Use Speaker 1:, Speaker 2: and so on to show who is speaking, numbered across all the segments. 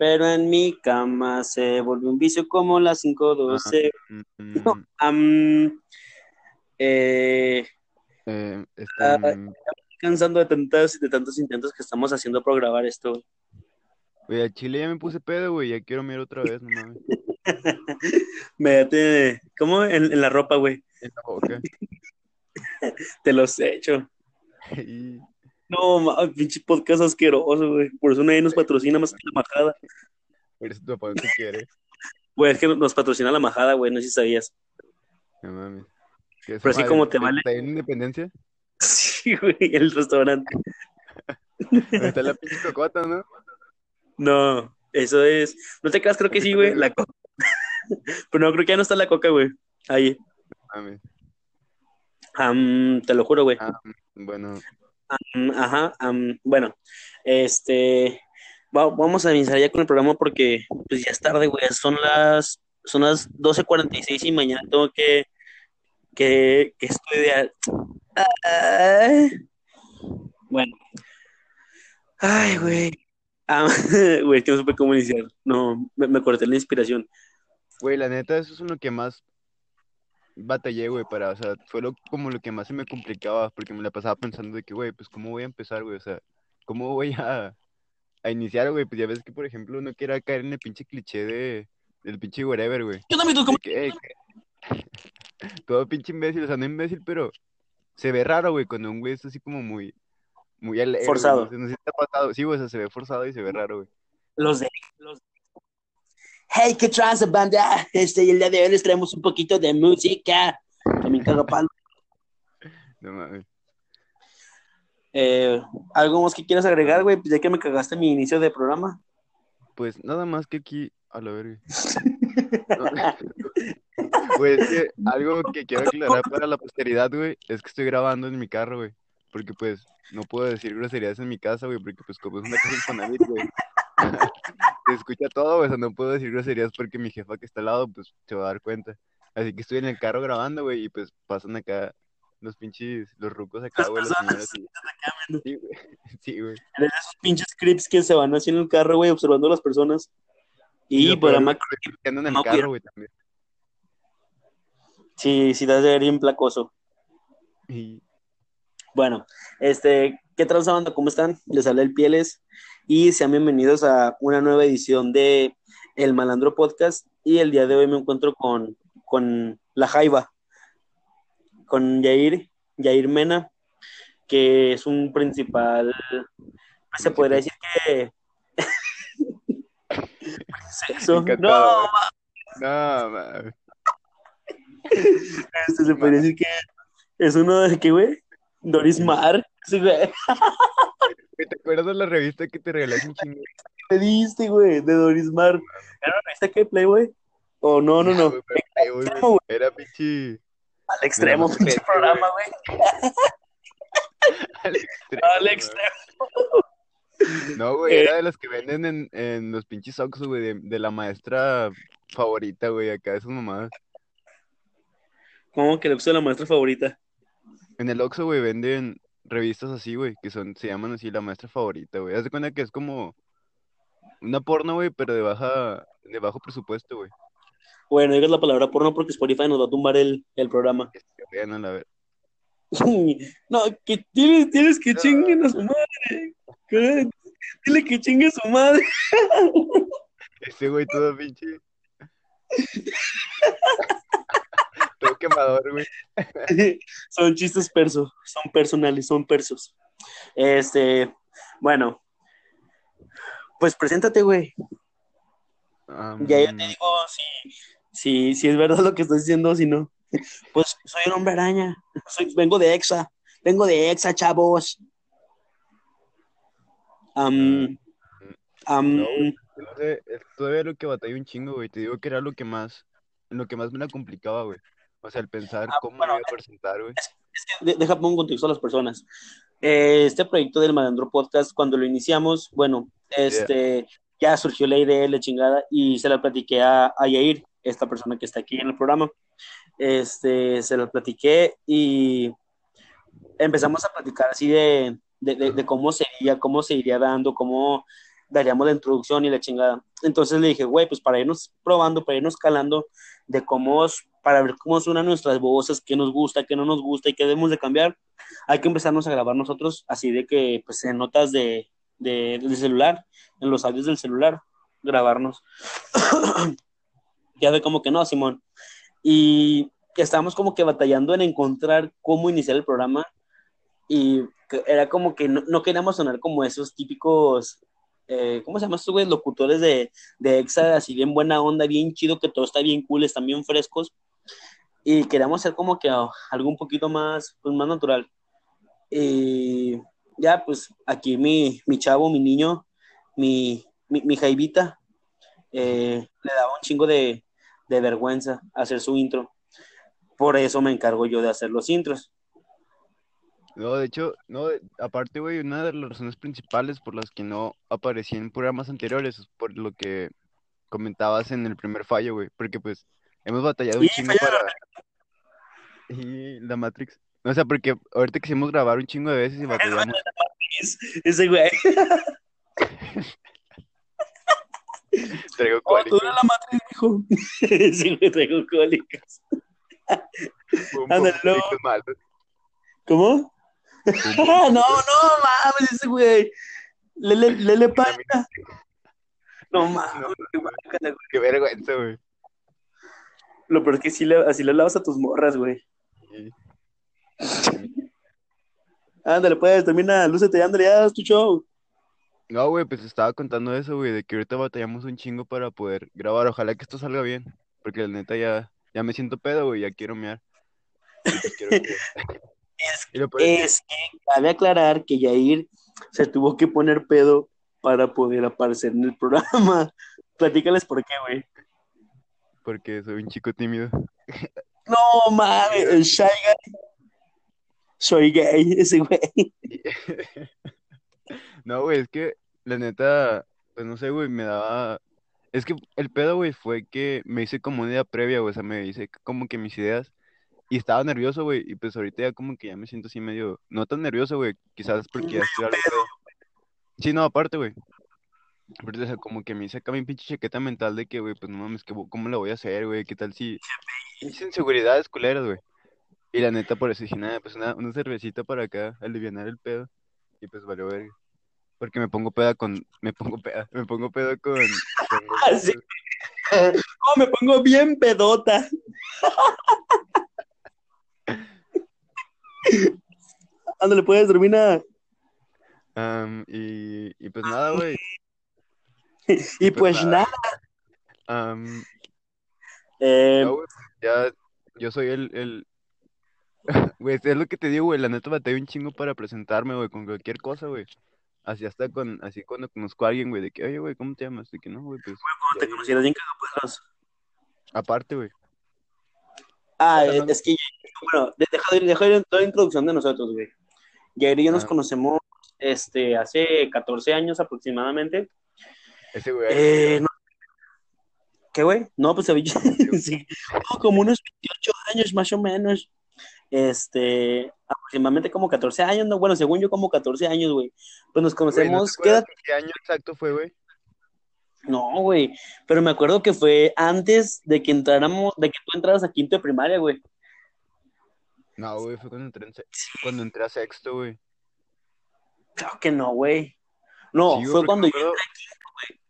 Speaker 1: pero en mi cama se volvió un vicio como las 5.12.
Speaker 2: Mm,
Speaker 1: No, eh,
Speaker 2: eh, mm,
Speaker 1: cansando de tantos, de tantos intentos que estamos haciendo por grabar esto. güey,
Speaker 2: a Chile ya me puse pedo, güey, ya quiero mirar otra vez, no mames.
Speaker 1: Métete, ¿cómo? En, en la ropa, güey.
Speaker 2: En la boca.
Speaker 1: Te los he hecho.
Speaker 2: Y-
Speaker 1: No, ma, pinche podcast asqueroso, güey. Por eso nadie nos patrocina más que la majada.
Speaker 2: Pero si tu papá no te quiere.
Speaker 1: Güey, es que nos patrocina la majada, güey. No sé si sabías.
Speaker 2: No mames. ¿Qué es
Speaker 1: Pero así como te vale.
Speaker 2: ¿Está en Independencia?
Speaker 1: Sí, güey, el restaurante.
Speaker 2: Está la pinche cocota, ¿no?
Speaker 1: No, eso es. No te creas, creo que sí, güey. La coca. Pero no, creo que ya no está la coca, güey. Ahí.
Speaker 2: Mames.
Speaker 1: Am, te lo juro, güey.
Speaker 2: Ah, bueno,
Speaker 1: Ajá, am, bueno, este, va- vamos a iniciar ya con el programa porque pues ya es tarde, güey, son las, son las 12.46 y mañana tengo que, que, que estudiar. Bueno, ay, güey, güey, que no supe cómo iniciar, no, me, me corté la inspiración.
Speaker 2: güey, la neta, eso es lo que más batallé, güey, para, o sea, fue lo, como lo que más se me complicaba, porque me la pasaba pensando de que, güey, pues, ¿cómo voy a empezar, güey? O sea, ¿cómo voy a, a iniciar, güey? Pues ya ves que, por ejemplo, uno quiera caer en el pinche cliché de, del pinche whatever, güey.
Speaker 1: Yo también,
Speaker 2: que, "Ey, que-". todo pinche imbécil, o sea, no imbécil, pero se ve raro, güey, cuando un güey es así como muy, muy alegre, güey,
Speaker 1: Forzado.
Speaker 2: No sé, no sé si te ha pasado, sí, güey, o sea, se ve forzado y se ve raro, güey.
Speaker 1: Los de los Hey, qué tranza, banda. Este, el día de hoy les traemos un poquito de música. Que me caga palo.
Speaker 2: No mames.
Speaker 1: Eh, ¿algo más que quieras agregar, güey? Pues ya que me cagaste mi inicio de programa.
Speaker 2: Pues nada más que aquí, a la verga. Pues es que algo que quiero aclarar para la posteridad, güey, es que estoy grabando en mi carro, güey. Porque pues no puedo decir groserías en mi casa, güey, porque pues como es una casa Infonavit, güey. Se escucha todo, güey, o sea, no puedo decir groserías porque mi jefa que está al lado, pues se va a dar cuenta. Así que estoy en el carro grabando, güey, y pues pasan acá los pinches, los rucos acá, güey, y- Sí, güey. Sí, güey.
Speaker 1: Esos pinches clips que se van así en el carro, güey, observando a las personas. Y
Speaker 2: es que ando en el carro, güey, también.
Speaker 1: sí, sí, de ver bien placoso.
Speaker 2: Y
Speaker 1: Bueno, este, ¿qué tranza, banda? ¿Cómo están? Les habla el Pieles y sean bienvenidos a una nueva edición de El Malandro Podcast. Y el día de hoy me encuentro con, con La Jaiba, con Yair, Yair Mena, que es un principal, se podría decir que... Sexo. No,
Speaker 2: no,
Speaker 1: este, se podría decir que es uno de que, güey, Doris Mar. Sí, güey.
Speaker 2: Güey, ¿Te acuerdas de la revista que te regalaste un chingo?
Speaker 1: me diste, güey, de Doris Mar. ¿Era una revista que Playboy? O no, no, no. Extremo,
Speaker 2: güey, Era pinche.
Speaker 1: Al extremo,
Speaker 2: más
Speaker 1: pinche programa, güey.
Speaker 2: Al extremo.
Speaker 1: Al
Speaker 2: güey.
Speaker 1: extremo.
Speaker 2: No, güey, era de las que venden en, en los pinches Oxxo, güey, de, de la maestra favorita, güey, acá, esas mamadas.
Speaker 1: ¿Cómo que le gusta la maestra favorita?
Speaker 2: En el Oxxo, güey, venden revistas así, güey, que son, se llaman así la maestra favorita, güey. Haz de cuenta que es como una porno, güey, pero de baja, de bajo presupuesto, güey.
Speaker 1: Bueno, digas la palabra porno porque Spotify nos va a tumbar el, el programa.
Speaker 2: La ver.
Speaker 1: No, que tienes, tienes que chinguen a su madre. Dile que chingue a su madre.
Speaker 2: Ese güey todo pinche. quemador, güey.
Speaker 1: son chistes persos, son personales, son persos. Este, bueno, pues preséntate, güey.
Speaker 2: Am,
Speaker 1: Ya yo te digo si, si, si es verdad lo que estás diciendo o si no. Pues soy un hombre araña. Soy- vengo de Exa. Vengo de Exa, chavos. Am, am,
Speaker 2: No, No sé, todavía lo que batallé un chingo, güey. Te digo que era lo que más, lo que más me la complicaba, güey. O sea, el pensar
Speaker 1: Ah,
Speaker 2: cómo
Speaker 1: bueno,
Speaker 2: iba a presentar, güey.
Speaker 1: es que de- deja pongo en contexto a las personas. Eh, este proyecto del Malandro Podcast, cuando lo iniciamos, bueno, este, ya surgió la idea de la chingada y se la platiqué a, a Yair, esta persona que está aquí en el programa. Este, se la platiqué y empezamos a platicar así de, de, de- de cómo sería, cómo se iría dando, cómo daríamos la introducción y la chingada. Entonces le dije, güey, pues para irnos probando, para irnos calando de cómo, para ver cómo suenan nuestras voces, qué nos gusta, qué no nos gusta y qué debemos de cambiar, hay que empezarnos a grabar nosotros así de que, pues en notas de, de, celular, en los audios del celular, grabarnos. ya ve como que no, Simón. Y estábamos como que batallando en encontrar cómo iniciar el programa y era como que no, queríamos sonar como esos típicos, eh, ¿cómo se llama estos? Locutores de, de EXA, así bien buena onda, bien chido, que todo está bien cool, están bien frescos. Y queríamos hacer como que algo un poquito más, pues, más natural. Y ya, pues aquí mi, mi chavo, mi niño, mi, mi, jaivita, eh, le daba un chingo de, de vergüenza hacer su intro. Por eso me encargo yo de hacer los intros.
Speaker 2: No, de hecho, no, aparte, güey, una de las razones principales por las que no aparecí en programas anteriores es por lo que comentabas en el primer fallo, güey, porque pues hemos batallado un chingo para... Y la Matrix. O sea, porque ahorita quisimos grabar un chingo de veces y batallamos.
Speaker 1: Ese güey.
Speaker 2: traigo
Speaker 1: oh, cólicos. la Matrix, hijo. Ese güey traigo cólicos. Ándale, ¿Cómo? no, no mames, ese güey. Lele, lele paca. No mames,
Speaker 2: qué, vergüenza, güey.
Speaker 1: Lo peor es que sí le, así le lavas a tus morras, güey. ándale, pues, termina, lúcete, ándale, ya, es tu show.
Speaker 2: No, güey, pues estaba contando eso, güey, de que ahorita batallamos un chingo para poder grabar. Ojalá que esto salga bien, porque la neta ya, ya me siento pedo, güey, ya quiero mear. Pues quiero que...
Speaker 1: Es, que cabe aclarar que Yair se tuvo que poner pedo para poder aparecer en el programa. Platícales por qué, güey.
Speaker 2: Porque soy un chico tímido.
Speaker 1: No mames, shy guy. Soy gay, ese güey.
Speaker 2: No, güey, es que la neta, pues no sé, güey, me daba. Es que el pedo, güey, fue que me hice como una idea previa, güey, o sea, me hice como que mis ideas y estaba nervioso, güey. Y pues ahorita ya como que ya me siento así medio. No tan nervioso, güey. Quizás porque ya estoy algo. Sí, no, aparte, güey. Pero, o sea, como que me hice acá mi pinche chaqueta mental de que, güey, pues no mames, que, ¿cómo lo voy a hacer, güey? ¿Qué tal si. Hice inseguridades culeras, güey. Y la neta, por eso dije, nada, pues una, una cervecita para acá, aliviar el pedo. Y pues valió ver. Porque me pongo peda con. Me pongo peda. Me pongo pedo con. con...
Speaker 1: oh, me pongo bien pedota. Ándale, puedes, termina.
Speaker 2: Um, y, y, pues nada, güey.
Speaker 1: y, pues, pues nada.
Speaker 2: Um,
Speaker 1: eh...
Speaker 2: ya, yo soy el, el... Güey, es lo que te digo, güey, la neta batallé un chingo para presentarme, güey, con cualquier cosa, güey. Así hasta con, así cuando conozco a alguien, güey, de que, oye, güey, ¿cómo te llamas? De que no, güey, pues.
Speaker 1: Güey, te conocieras bien pues.
Speaker 2: Aparte, güey.
Speaker 1: Ah, es que, bueno, deja, deja toda la introducción de nosotros, güey. Jair y yo nos ah. conocemos este, hace 14 años aproximadamente.
Speaker 2: Ese güey.
Speaker 1: Eh, ¿Qué, güey? No, pues sí, como unos 28 años más o menos. Este, aproximadamente como 14 años, no, bueno, según yo como 14 años, güey. Pues nos conocemos.
Speaker 2: ¿Qué año exacto fue, güey?
Speaker 1: No, güey, pero me acuerdo que fue antes de que entráramos, de que tú entraras a quinto de primaria, güey.
Speaker 2: No, güey, fue cuando entré, cuando entré a sexto, güey.
Speaker 1: Claro que no, güey. No, fue cuando yo entré a quinto, güey.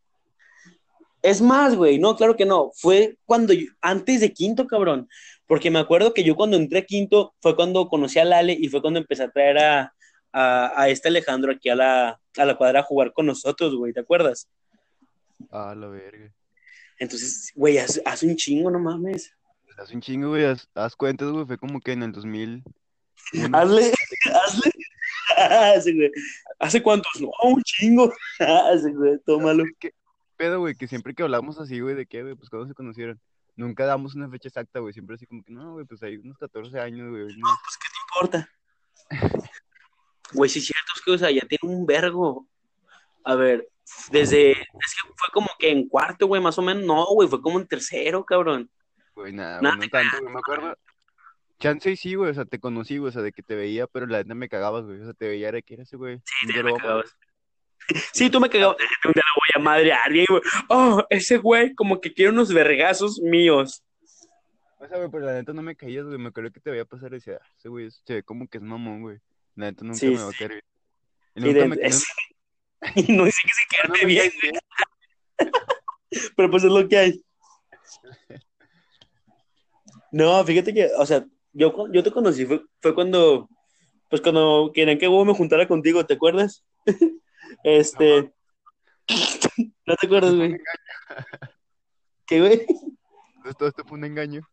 Speaker 1: Es más, güey, no, claro que no. Fue cuando yo, antes de quinto, cabrón. Porque me acuerdo que yo cuando entré a quinto fue cuando conocí a Lale y fue cuando empecé a traer a, a, a este Alejandro aquí a la, a la cuadra a jugar con nosotros, güey, ¿te acuerdas?
Speaker 2: Ah, la verga.
Speaker 1: Entonces, güey, hace, un chingo, no mames.
Speaker 2: Hace un chingo, güey, haz, haz cuentas, güey, fue como que en el 2000.
Speaker 1: Hazle, hazle. Hace, güey. ¿Hace cuántos? No, un chingo. Hace, güey, tómalo.
Speaker 2: ¿Qué pedo, güey? Que siempre que hablamos así, güey, de qué, güey, pues cuando se conocieron. Nunca damos una fecha exacta, güey. Siempre así como que, no, güey, pues hay unos 14 años, güey.
Speaker 1: No, pues, ¿qué te importa? Güey, si es cierto, es que, o sea, ya tiene un vergo. A ver, desde, es que fue como que en cuarto, güey, más o menos. No, güey, fue como en tercero, cabrón.
Speaker 2: Güey, nada, no tanto, güey, me acuerdo. Chance sí, güey, o sea, te conocí, güey, o sea, de que te veía, pero la neta me cagabas, güey, o sea, te veía de que era ese, güey.
Speaker 1: Sí, te me cagabas. Sí, tú me cagabas. Lo voy a madrear, bien, güey. Oh, ese güey como que quiere unos vergazos míos.
Speaker 2: O sea, güey, pero la neta no me caías, güey. Me acuerdo que te veía pasar y decía, "Ah, ese güey se ve como que es mamón, güey. La neta nunca
Speaker 1: Sí,
Speaker 2: me va a
Speaker 1: sí.
Speaker 2: caer. Y
Speaker 1: Y,
Speaker 2: nunca
Speaker 1: de-
Speaker 2: me
Speaker 1: es- y no dice que se
Speaker 2: no
Speaker 1: quedarte
Speaker 2: me
Speaker 1: bien, pero pues es lo que hay. No, fíjate que, o sea, yo, yo te conocí, fue, fue cuando, pues cuando querían que huevo me juntara contigo, ¿te acuerdas? Este, no te acuerdas, güey. ¿Qué, güey?
Speaker 2: Todo esto fue un engaño.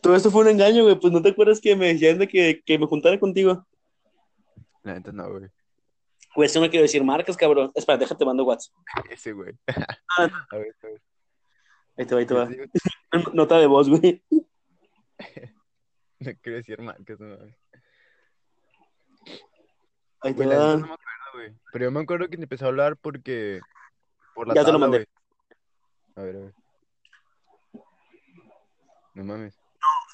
Speaker 1: Todo esto fue un engaño, güey, pues no te acuerdas que me decían de que, que me juntara contigo.
Speaker 2: La neta no, güey.
Speaker 1: Güey, eso no quiero decir marcas, cabrón. Espera, déjate, mando WhatsApp.
Speaker 2: Ese güey.
Speaker 1: Ah.
Speaker 2: A ver, a ver.
Speaker 1: Ahí te va, ahí te va. Nota de voz, güey.
Speaker 2: No quiero decir marcas, no mames.
Speaker 1: Ahí te
Speaker 2: Güey, la neta
Speaker 1: va.
Speaker 2: no me acuerdo, güey. Pero yo me acuerdo que te empecé a hablar porque... Por la
Speaker 1: Ya te lo mandé.
Speaker 2: güey. A ver, a ver. No mames.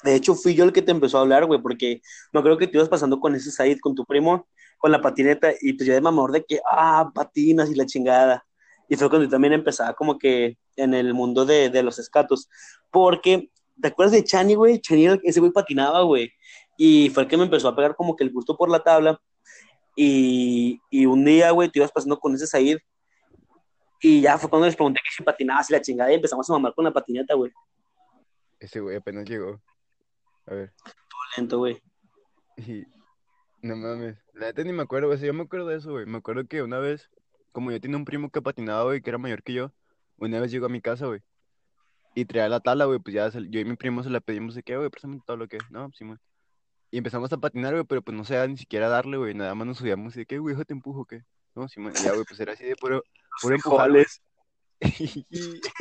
Speaker 1: De hecho, fui yo el que te empezó a hablar, güey, porque me acuerdo que te ibas pasando con ese Said, con tu primo, con la patineta, y pues yo de mamador de que, ah, patinas y la chingada. Y fue cuando yo también empezaba como que en el mundo de, de los escatos. Porque, ¿te acuerdas de Chani, güey? Chani, ese güey patinaba, güey. Y fue el que me empezó a pegar como que el gusto por la tabla. Y, y un día, güey, te ibas pasando con ese Said. Y ya fue cuando les pregunté que si patinabas y la chingada, y empezamos a mamar con la patineta, güey.
Speaker 2: Ese güey apenas llegó. A ver.
Speaker 1: Lento, güey.
Speaker 2: Y... No mames. La neta ni me acuerdo, güey. O sea, yo me acuerdo de eso, güey. Me acuerdo que una vez, como yo tenía un primo que patinaba, güey, que era mayor que yo, una vez llegó a mi casa, güey. Y traía la tabla, güey, pues ya se- yo y mi primo se la pedimos de que, güey, préstame todo lo que, no, pues, Simón. Y empezamos a patinar, güey, pero pues no sabía ni siquiera darle, güey, nada más nos subíamos y de que, güey, hijo, te empujo, ¿qué? No, y ya, güey, pues era así de puro, puro empujar, güey.
Speaker 1: Frijoles.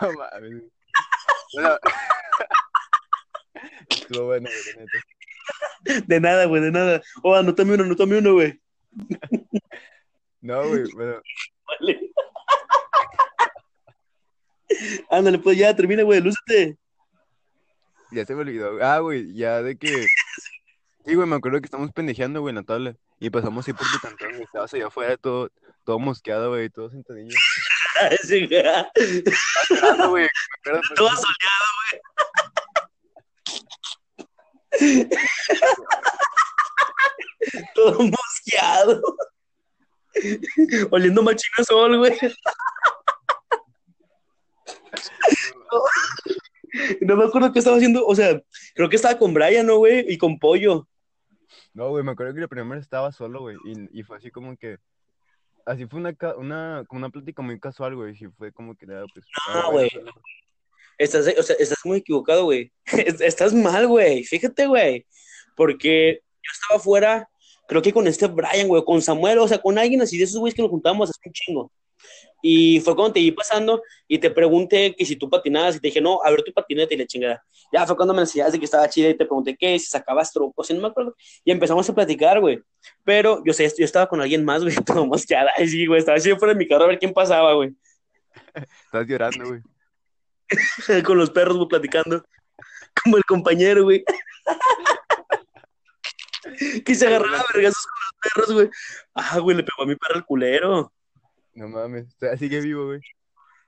Speaker 2: No mames. güey. Bueno, estuvo bueno, güey, la neta.
Speaker 1: De nada, güey, de nada. Oh, anótame uno, anótame uno, güey.
Speaker 2: No, güey, bueno,
Speaker 1: Vale. Ándale, pues ya, termina, güey, lúcete.
Speaker 2: ya se me olvidó. Ah, güey, ya de que. Sí, güey, me acuerdo que estamos pendejeando, güey, en la tabla. Y pasamos ahí por tu cantón, güey. Estabas allá afuera todo, todo mosqueado, güey, todo sentadillo.
Speaker 1: Sí, güey.
Speaker 2: Acuerdo, pues,
Speaker 1: Todo soleado, güey. Todo mosqueado. Oliendo machina sol, güey. No me acuerdo qué estaba haciendo. O sea, creo que estaba con Brian, ¿no, güey? Y con Pollo.
Speaker 2: No, güey, me acuerdo que la primera estaba solo, güey. Y, y fue así como que. Así fue una, una, como una plática muy casual, güey. Y fue como que, pues.
Speaker 1: No,
Speaker 2: ah,
Speaker 1: güey. Estás, o sea, estás muy equivocado, güey. Es- Estás mal, güey. Fíjate, güey. Porque yo estaba afuera, creo que con este Brian, güey, con Samuel, o sea, con alguien así de esos güeyes que nos juntamos hace un chingo. Y fue cuando te iba pasando y te pregunté que si tú patinabas y te dije, no, a ver tu patineta y la chingada. Ya fue cuando me enseñaste que estaba chida y te pregunté que si sacabas trucos, y no me acuerdo. Y empezamos a platicar, güey. Pero yo sé, yo estaba con alguien más, güey, todo mosqueada. Sí, güey, estaba así fuera de mi carro a ver quién pasaba, güey.
Speaker 2: Estás llorando, güey.
Speaker 1: con los perros, güey, platicando. Como el compañero, güey. que se agarraba a vergazos con los perros, güey. Ah, güey, le pegó a mi perro el culero.
Speaker 2: No mames. Sigue vivo, güey.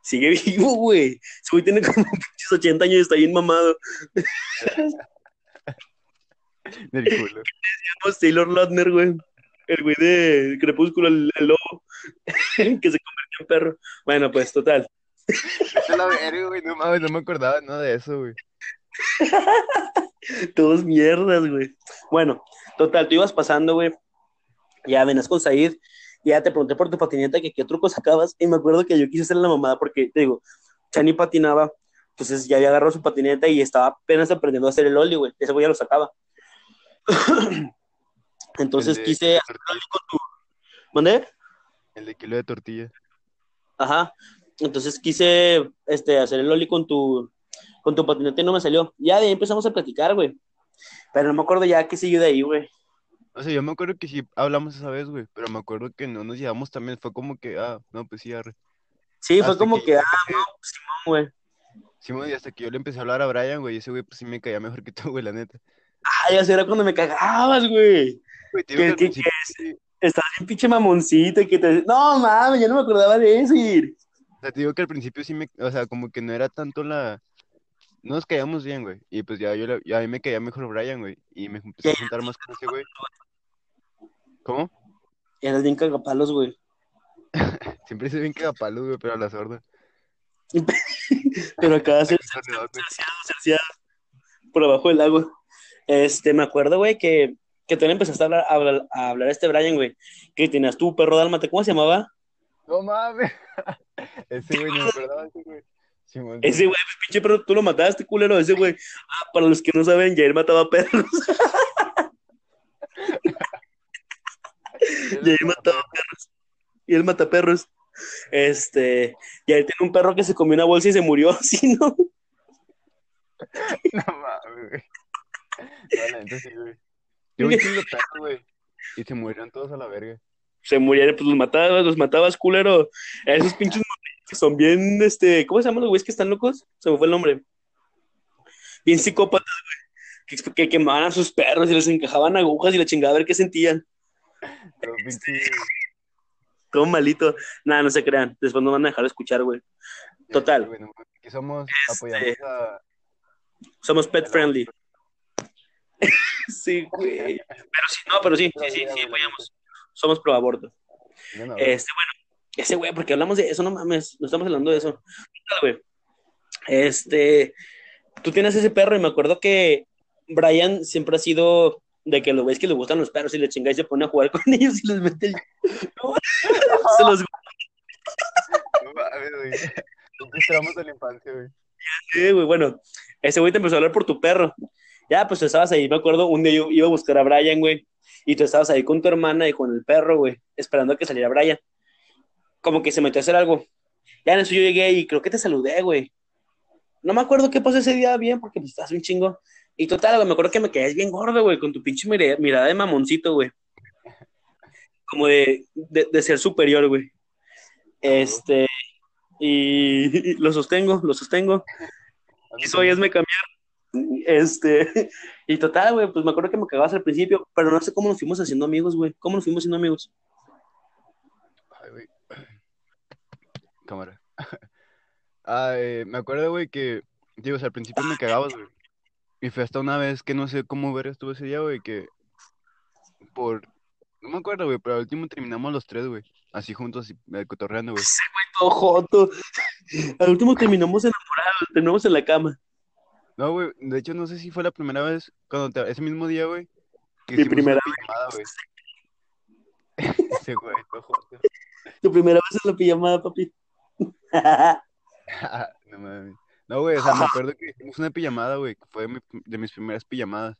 Speaker 1: Sigue vivo, güey. Ese güey tiene como pinches 80 años y está bien mamado.
Speaker 2: Del culo.
Speaker 1: Como Taylor Lautner, güey. El güey de Crepúsculo, el, el lobo. que se convirtió en perro. Bueno, pues, total.
Speaker 2: Vete a la verga, güey. No mames, no me acordaba nada de eso, güey.
Speaker 1: Todos mierdas, güey. Bueno, total, tú ibas pasando, güey. Ya venías con Said. Ya te pregunté por tu patineta que qué truco sacabas. Y me acuerdo que yo quise hacer la mamada porque, te digo, Chani patinaba. Entonces ya había agarrado su patineta y estaba apenas aprendiendo a hacer el ollie, güey. Ese güey ya lo sacaba. Entonces
Speaker 2: El
Speaker 1: quise hacer el ollie con tu. ¿Mandé?
Speaker 2: El de kilo de tortilla.
Speaker 1: Ajá. Entonces quise este, hacer el ollie con tu, con tu patineta y no me salió. Ya de ahí empezamos a platicar, güey. Pero no me acuerdo ya qué siguió de ahí, güey.
Speaker 2: O sea, yo me acuerdo que sí hablamos esa vez, güey. Pero me acuerdo que no nos llevamos también. Fue como que, ah, no, pues sí, arre.
Speaker 1: Sí, fue como
Speaker 2: que-
Speaker 1: que, ah, no, Simón, güey.
Speaker 2: Güey, y hasta que yo le empecé a hablar a Brian, güey. Ese güey, pues sí me caía mejor que tú, güey, la neta.
Speaker 1: Ah, ya será cuando me cagabas, güey.
Speaker 2: Güey, te digo
Speaker 1: ¿Qué-
Speaker 2: que al
Speaker 1: qué-
Speaker 2: principio sí-
Speaker 1: Estaba bien pinche mamoncito y que te... No, mames, ya no me acordaba de eso. Y...
Speaker 2: Sea, te digo que al principio sí me, o sea, como que no era tanto la, no nos caíamos bien, güey, y pues ya yo, ya a mí me caía mejor Brian, güey, y me empecé a juntar más con ese güey. ¿Cómo?
Speaker 1: Eras bien cagapalos, güey.
Speaker 2: Siempre se bien cagapalos, güey, pero a la sorda.
Speaker 1: Pero acá se cerciado por abajo del lago. Este, me acuerdo, güey, que, que tú le empezaste a hablar, a hablar, a hablar a este Brian, güey, que tenías tu perro dálmata, ¿cómo se llamaba?
Speaker 2: No mames. Ese güey, no de ese güey. Simón,
Speaker 1: Ese güey, pinche perro, tú lo mataste, culero, ese güey. Ah, para los que no saben, Jair mataba perros. Jair mataba perros. Y él mata perros. Este, Jair tiene un perro que se comió una bolsa y se murió, ¿sí, no?
Speaker 2: No mames, güey. La neta sí, güey. Yo un chingo güey. Y se murieron todos a la verga.
Speaker 1: Se murieron, pues los matabas, los matabas, culero. Esos pinches que son bien, este, ¿cómo se llaman los güeyes que están locos? Se me fue el nombre. Bien psicópatas, güey. Que, que quemaban a sus perros y les encajaban agujas y la chingada a ver qué sentían.
Speaker 2: Pero pinche.
Speaker 1: Todo malito. Nada, no se crean. Después no van a dejar de escuchar, güey. Total.
Speaker 2: Güey, no mames. Aquí somos, apoyamos a.
Speaker 1: Somos pet friendly. sí, güey. Pero sí, no, pero sí, sí, sí, sí, apoyamos. Somos pro aborto.
Speaker 2: Bueno.
Speaker 1: Este, bueno, ese güey, porque hablamos de eso, no mames, no estamos hablando de eso. Este, tú tienes ese perro y me acuerdo que Brian siempre ha sido de que los güeyes que le gustan los perros y le chinga y se pone a jugar con ellos y les mete el... No, se los
Speaker 2: de la infancia, güey.
Speaker 1: Sí, güey, bueno, ese güey te empezó a hablar por tu perro. Ya, pues tú estabas ahí, me acuerdo, un día yo iba a buscar a Brian, güey, y tú estabas ahí con tu hermana y con el perro, güey, esperando a que saliera Brian. Como que se metió a hacer algo. Ya en eso yo llegué y creo que te saludé, güey. No me acuerdo qué pasó ese día bien, porque pues estás un chingo. Y total, güey, me acuerdo que me quedé bien gordo, güey, con tu pinche mira- mirada de mamoncito, güey. Como de, de, de ser superior, güey. Este, y, y lo sostengo, lo sostengo. Y soy, hazme cambiar. Este, y total, güey, pues me acuerdo que me cagabas al principio, pero no sé cómo nos fuimos haciendo amigos, güey. ¿Cómo nos fuimos haciendo amigos?
Speaker 2: Ay, güey. Cámara. Eh, me acuerdo, güey, que, digo, o sea, al principio me cagabas, güey. Y fue hasta una vez que no sé cómo ver estuvo ese día, güey, que por, no me acuerdo, güey, pero al último terminamos los tres, güey, así juntos, así, eh, cotorreando, güey.
Speaker 1: Todo joto. Al último terminamos enamorados, terminamos en la cama.
Speaker 2: No, güey, de hecho no sé si fue la primera vez, cuando te- ese mismo día, güey, que
Speaker 1: Mi
Speaker 2: hicimos
Speaker 1: primera
Speaker 2: una pijamada, güey. Ese güey, joto.
Speaker 1: Tu primera vez en la pijamada, papi.
Speaker 2: No mames. No, güey, o sea, me acuerdo que hicimos una pijamada, güey, que fue mi- de mis primeras pijamadas.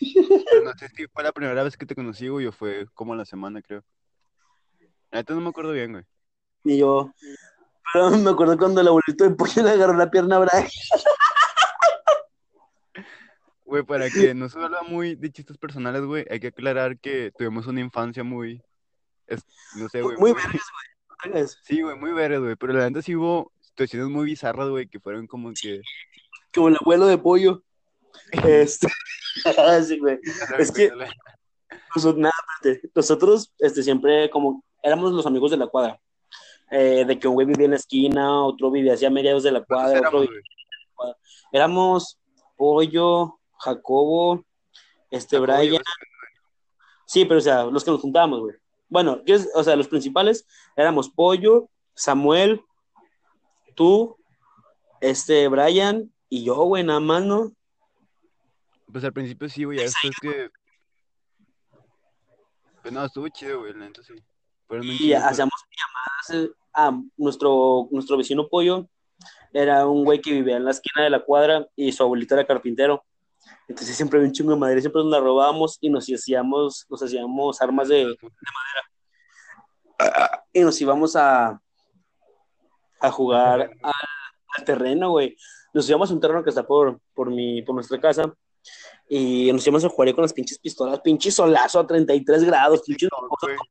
Speaker 2: Pero no sé si fue la primera vez que te conocí, güey, o fue como la semana, creo. Neta no me acuerdo bien, güey.
Speaker 1: y yo, pero me acuerdo cuando el abuelito de pollo le agarró la pierna a Brian.
Speaker 2: Güey, para que no se vuelva muy de chistes personales, güey, hay que aclarar que tuvimos una infancia muy, es- no sé, güey,
Speaker 1: Muy
Speaker 2: muy-
Speaker 1: vergas, güey.
Speaker 2: Sí, güey, muy verde, güey, pero la neta sí hubo situaciones muy bizarras, güey, que fueron como que...
Speaker 1: Como el abuelo de pollo. Este. sí, güey. Es que- Nosotros, nada, espérate. Nosotros este, siempre como éramos los amigos de la cuadra. Eh, de que un güey vivía en la esquina, otro vivía hacia mediados de la
Speaker 2: ¿Cuántos
Speaker 1: cuadra, otro vivía-
Speaker 2: güey?
Speaker 1: éramos Pollo, Jacobo, este
Speaker 2: Jacobo
Speaker 1: Brian. Sí, pero o sea, los que nos juntábamos, güey. Bueno, ¿qué es? o sea, los principales éramos Pollo, Samuel, tú, este Brian y yo, güey, nada más, ¿no?
Speaker 2: Pues al principio sí, güey, después que... Pues no, estuvo chido, güey, neta sí. Un
Speaker 1: Y
Speaker 2: chingo,
Speaker 1: hacíamos llamadas. eh, Ah, nuestro, nuestro vecino Pollo era un güey que vivía en la esquina de la cuadra y su abuelito era carpintero. Entonces siempre había un chingo de madera, siempre nos la robábamos y nos hacíamos, nos hacíamos armas de, y nos íbamos a, a jugar al, terreno, güey. Nos íbamos a un terreno que está por, por, mi, por nuestra casa y nos íbamos a jugar con las pinches pistolas, pinche solazo a 33 grados, pinches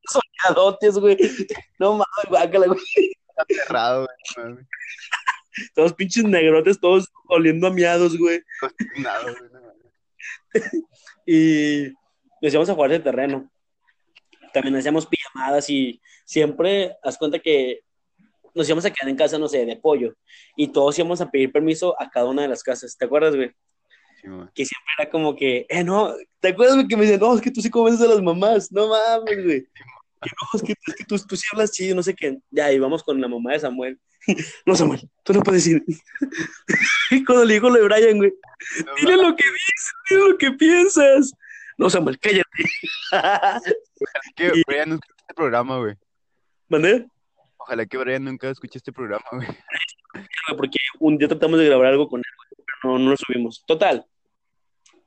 Speaker 1: soñadotes, güey. No mames, guácala, güey.
Speaker 2: cerrado, güey.
Speaker 1: Todos pinches negrotes, todos oliendo a miados, güey. Y nos íbamos a jugar de terreno. también hacíamos pijamadas y siempre, haz cuenta que nos íbamos a quedar en casa, no sé, de pollo, y todos íbamos a pedir permiso a cada una de las casas, ¿te acuerdas, güey?
Speaker 2: Sí.
Speaker 1: Que siempre era como que, eh, no, ¿te acuerdas güey, que me decían, no, es que tú sí convences a las mamás, no mames, güey. Que no, es que, es que tú, tú sí hablas chido, no sé qué. Ya, y vamos con la mamá de Samuel. No, Samuel, tú no puedes ir. y cuando le dijo lo de Brian, güey,
Speaker 2: No
Speaker 1: dile lo que dices, dile lo que piensas. No, Samuel, cállate.
Speaker 2: Ojalá que
Speaker 1: Y-
Speaker 2: Brian no escuche este programa, güey.
Speaker 1: ¿Mandé?
Speaker 2: Ojalá que Brian nunca escuche este programa, güey.
Speaker 1: güey, porque un día tratamos de grabar algo con él, güey, pero no, no lo subimos. Total.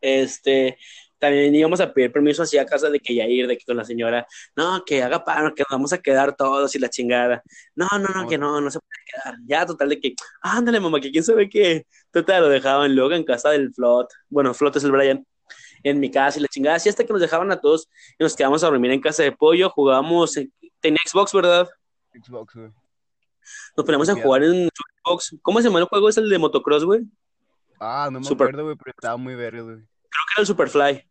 Speaker 1: Este, también íbamos a pedir permiso así a casa de que ya ir, de que con la señora, no, que haga paro, que nos vamos a quedar todos y la chingada. No, no, no, que no, no se puede quedar. Ya, total, de que, ándale, mamá, que quién sabe qué. Total, lo dejaban luego en casa del Flot. Bueno, Flot es el Brian. En mi casa y la chingada, así hasta que nos dejaban a todos y nos quedamos a dormir en casa de pollo, jugábamos, en- tenía Xbox, ¿verdad?
Speaker 2: Xbox, güey.
Speaker 1: Nos poníamos a jugar en Xbox. ¿Cómo se llama el juego? Es el de motocross, güey.
Speaker 2: Ah, no me
Speaker 1: Super-
Speaker 2: acuerdo, güey, pero estaba muy verga, güey.
Speaker 1: Creo que era el Superfly.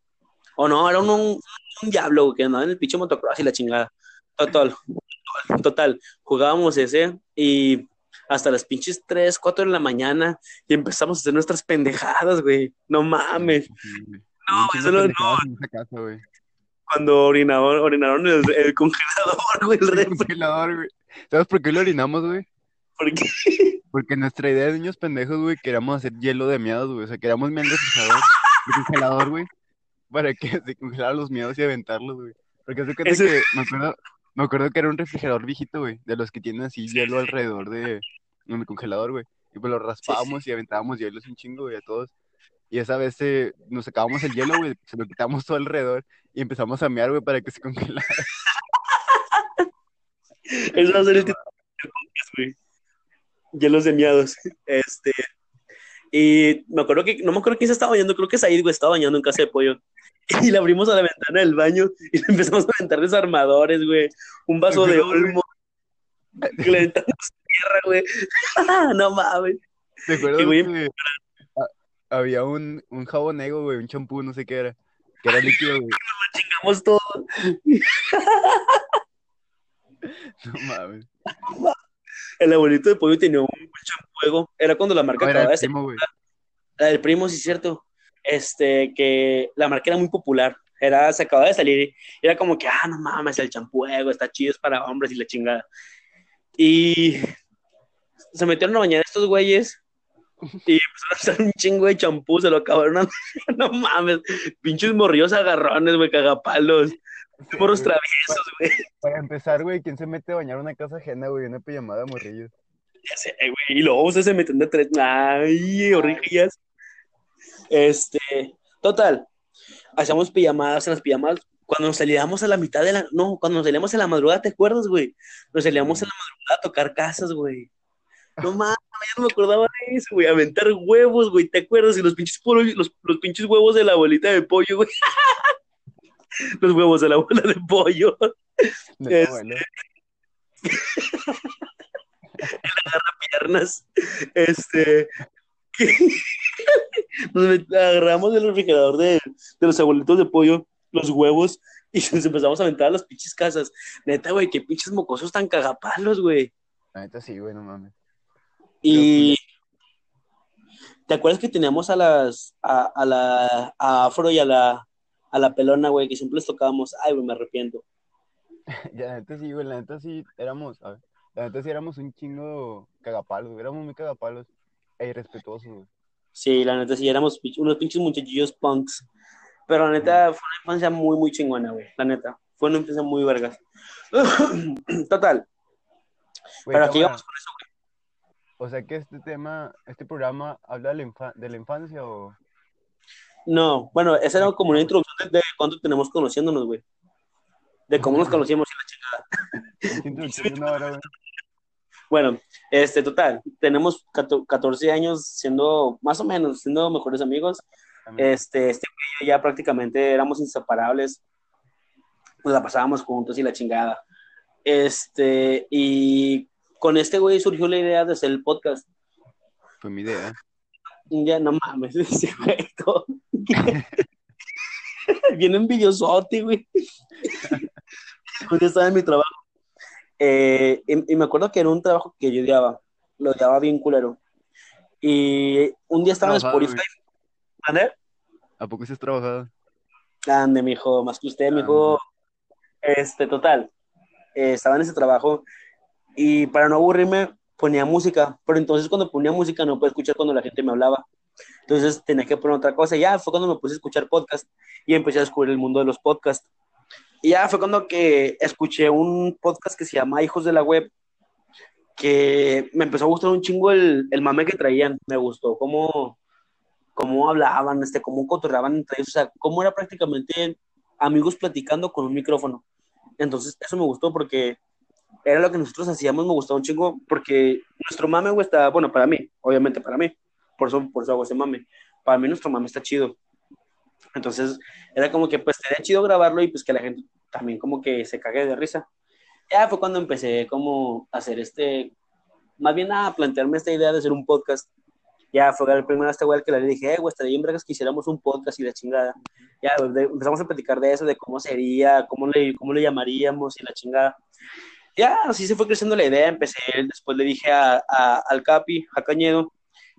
Speaker 1: O no, era un, un, un diablo que andaba en el pinche motocross y la chingada. Total, total. Jugábamos ese y hasta las pinches 3, 4 de la mañana y empezamos a hacer nuestras pendejadas, güey. No mames. No, eso no-
Speaker 2: güey.
Speaker 1: Cuando orinaron, orinaron el, el congelador, güey, el
Speaker 2: El
Speaker 1: refri.
Speaker 2: congelador, güey. ¿Sabes por qué lo orinamos, güey?
Speaker 1: Porque
Speaker 2: Porque nuestra idea de niños pendejos, güey, queríamos hacer hielo de miados, güey. O sea, queríamos miel de congelador, güey, para que se congelaran los miados y aventarlos, güey. Porque hace
Speaker 1: Eso-
Speaker 2: que me acuerdo, me acuerdo que era un refrigerador viejito, güey, de los que tienen así hielo alrededor de en el congelador, güey. Y pues lo raspábamos y aventábamos hielos un chingo, güey, a todos. Y esa vez eh, nos sacábamos el hielo, güey, se lo quitamos todo alrededor y empezamos a mear, güey, para que se congelara.
Speaker 1: eso va a ser el título güey. Hielos de miados. Este. Y me acuerdo que, no me acuerdo quién se estaba bañando, creo que Said, güey, estaba bañando en casa de pollo. Y le abrimos a la ventana del baño y le empezamos a aventar desarmadores, güey. Un vaso de olmo. Le aventamos tierra, güey. no mames.
Speaker 2: ¿Te acuerdas
Speaker 1: güey,
Speaker 2: que a- había un, un jabón negro, güey, un champú, no sé qué era, que era líquido, güey?
Speaker 1: Chingamos todo.
Speaker 2: No mames.
Speaker 1: El abuelito de pollo tenía un champú. Era cuando la marca
Speaker 2: No,
Speaker 1: acababa de
Speaker 2: güey.
Speaker 1: La del primo, sí cierto. Este, que la marca era muy popular. Era, se acababa de salir. Era como que, ah, no mames, el champuego está chido, es para hombres y la chingada. Y se metieron a bañar estos güeyes y empezaron a usar un chingo de champú, se lo acabaron. a- no mames, pinches morrillos agarrones, güey, cagapalos. Morros
Speaker 2: güey.
Speaker 1: traviesos, güey.
Speaker 2: Para empezar, güey, ¿quién se mete a bañar a una casa ajena, güey? Una pijamada de morrillos.
Speaker 1: Ya sé, güey. Y luego ustedes se meten de tres. Ay, horribles. Este, total. Hacíamos pijamadas en las pijamadas. Cuando nos salíamos a la mitad de la. No, cuando nos salíamos en la madrugada, ¿te acuerdas, güey? Nos salíamos en la madrugada a tocar casas, güey. No mames, ya no me acordaba de eso, güey. Aventar huevos, güey. ¿Te acuerdas? Y los pinches, polo- los, los pinches huevos de la abuelita de pollo, güey. los huevos de la abuela de pollo.
Speaker 2: Tu
Speaker 1: Es-
Speaker 2: abuelo.
Speaker 1: piernas. Este. Nos agarramos del refrigerador de, de los abuelitos de pollo, los huevos, y nos empezamos a aventar a las pinches casas. Neta, güey, qué pinches mocosos tan cagapalos, güey.
Speaker 2: La neta sí, güey, no mames.
Speaker 1: Y. ¿Te acuerdas que teníamos a las. a, a la. a Afro y a la. A la pelona, güey, que siempre les tocábamos? Ay, güey, me arrepiento.
Speaker 2: Ya, la neta sí, güey, la neta sí éramos, a ver, la neta sí éramos un chingo cagapalos, güey, éramos muy cagapalos e irrespetuosos, güey.
Speaker 1: Sí, la neta, sí, éramos unos pinches muchachillos punks. Pero la neta, fue una infancia muy, muy chingona, güey. La neta, fue una infancia muy vergas. Total.
Speaker 2: Güey,
Speaker 1: Pero aquí vamos con eso, güey.
Speaker 2: O sea que este tema, este programa habla de la, infa- de la infancia o...
Speaker 1: No, bueno, esa era como una introducción de, cuánto tenemos conociéndonos, güey. De cómo nos conocíamos y la chingada. Bueno, este, total, tenemos cato- 14 años siendo, más o menos, siendo mejores amigos. Este, este ya prácticamente éramos inseparables. Nos la pasábamos juntos y la chingada. Este, y con este güey surgió la idea de hacer el podcast.
Speaker 2: Fue mi idea.
Speaker 1: Ya no mames, ese güey. Bien envidiosote, güey. un día estaba en mi trabajo. eh, y, y me acuerdo que era un trabajo que yo odiaba. Lo odiaba bien culero. Y un día estaba en Spotify. ¿Mande?
Speaker 2: ¿A poco sí has trabajado?
Speaker 1: Ande, mijo, más que usted, mijo. Este, total. eh, estaba en ese trabajo y para no aburrirme ponía música, pero entonces cuando ponía música no podía escuchar cuando la gente me hablaba. Entonces tenía que poner otra cosa. Ya fue cuando me puse a escuchar podcast y empecé a descubrir el mundo de los podcasts. Y ya fue cuando que escuché un podcast que se llama Hijos de la Web, que me empezó a gustar un chingo el, el mame que traían. Me gustó cómo, cómo hablaban, este, cómo cotorreaban entre ellos, o sea, cómo era prácticamente amigos platicando con un micrófono. Entonces, eso me gustó porque era lo que nosotros hacíamos, me gustaba un chingo, porque nuestro mame, güey, está, bueno, para mí, obviamente para mí, por eso, por eso hago ese mame. Para mí nuestro mame está chido. Entonces, era como que, pues, sería chido grabarlo y pues que la gente también como que se cague de risa. Ya fue cuando empecé como a hacer este, más bien a plantearme esta idea de hacer un podcast. Ya fue el primero a este güey que le dije, eh, güey, estaría bien vergas que hiciéramos un podcast y la chingada. Ya de- empezamos a platicar de eso, de cómo sería, cómo le, cómo le llamaríamos y la chingada. Ya, así se fue creciendo la idea. Empecé, después le dije a, a- al Capi, a Cañedo,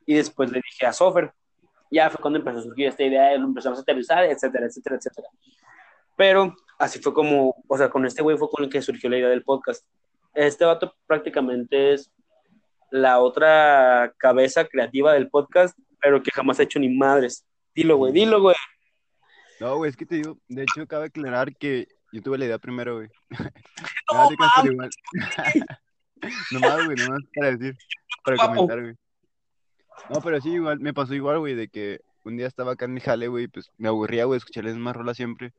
Speaker 1: y después le dije a Sofer. Ya fue cuando empezó a surgir esta idea, lo empezamos a aterrizar, etcétera, etcétera, etcétera. Pero así fue como, o sea, con este güey fue con el que surgió la idea del podcast. Este vato prácticamente es la otra cabeza creativa del podcast, pero que jamás ha hecho ni madres. Dilo, güey, dilo, güey.
Speaker 2: No, güey, es que te digo, de hecho, cabe aclarar que yo tuve la idea primero, güey.
Speaker 1: No,
Speaker 2: pero
Speaker 1: mames.
Speaker 2: nomás, güey, nomás para decir, para
Speaker 1: Guapo.
Speaker 2: comentar, güey. No, pero sí, igual, me pasó igual, güey, de que un día estaba acá en el jale, güey, pues me aburría, güey, escuchar las mismas rolas siempre.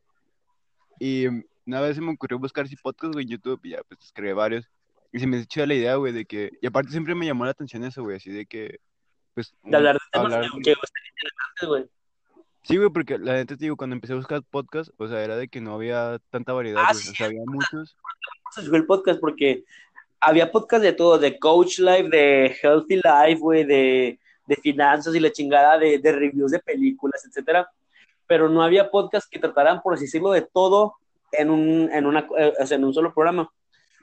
Speaker 2: Y mm, una vez se me ocurrió buscar si podcast, güey, en YouTube, y ya, pues descargué varios. Y se me echó la idea, güey, de que, y aparte siempre me llamó la atención eso, güey, así de que, pues,
Speaker 1: De hablar de temas
Speaker 2: hablar-
Speaker 1: que interesantes, güey.
Speaker 2: Sí, güey, porque la neta te digo, cuando empecé a buscar podcast, o sea, era de que no había tanta variedad,
Speaker 1: Ah,
Speaker 2: güey. O sea, había muchos.
Speaker 1: el podcast porque había podcast de todo, de Coach Life, de Healthy Life, güey, de, de finanzas y la chingada, de, de reviews de películas, etcétera. Pero no había podcast que trataran, por así decirlo, de todo en un, en una, eh, en un solo programa.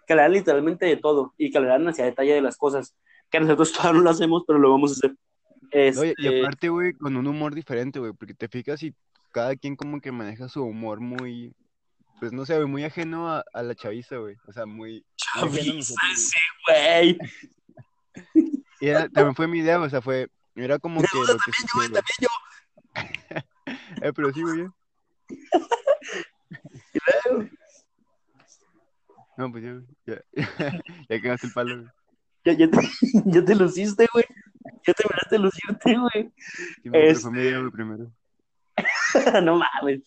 Speaker 1: Que hablaran literalmente de todo y que hablaran hacia detalle de las cosas. Que nosotros todavía no lo hacemos, pero lo vamos a hacer.
Speaker 2: No, y,
Speaker 1: Este,
Speaker 2: aparte, güey, con un humor diferente, güey, porque te fijas y cada quien como que maneja su humor muy, pues no sé, güey, muy ajeno a, a la chaviza, güey. O sea, muy, muy ajeno
Speaker 1: Chaviza,
Speaker 2: nosotros,
Speaker 1: sí, güey.
Speaker 2: Y era- también fue mi idea, o sea, fue, era como que lo que güey.
Speaker 1: También yo.
Speaker 2: Eh, pero sí, güey. No, pues yo, ya, ya cagaste el palo, güey.
Speaker 1: Ya, ya, te, ya te luciste, güey. Ya te miraste lucirte, güey.
Speaker 2: Sí,
Speaker 1: Este-
Speaker 2: fue mi idea, güey, primero.
Speaker 1: no mames.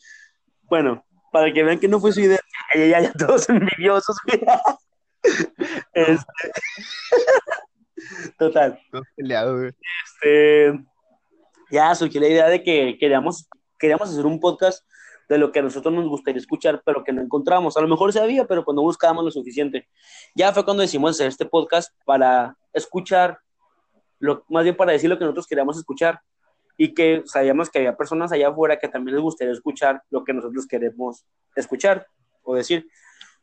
Speaker 1: Bueno, para que vean que no fue su idea. Ya, ya, ya, todos envidiosos, güey. Este... Total. Este... Ya surgió la idea de que queríamos, queríamos hacer un podcast de lo que a nosotros nos gustaría escuchar, pero que no encontramos. A lo mejor se había, pero pues no buscábamos lo suficiente. Ya fue cuando decidimos hacer este podcast para escuchar, lo, más bien para decir lo que nosotros queríamos escuchar y que sabíamos que había personas allá afuera que también les gustaría escuchar lo que nosotros queremos escuchar o decir.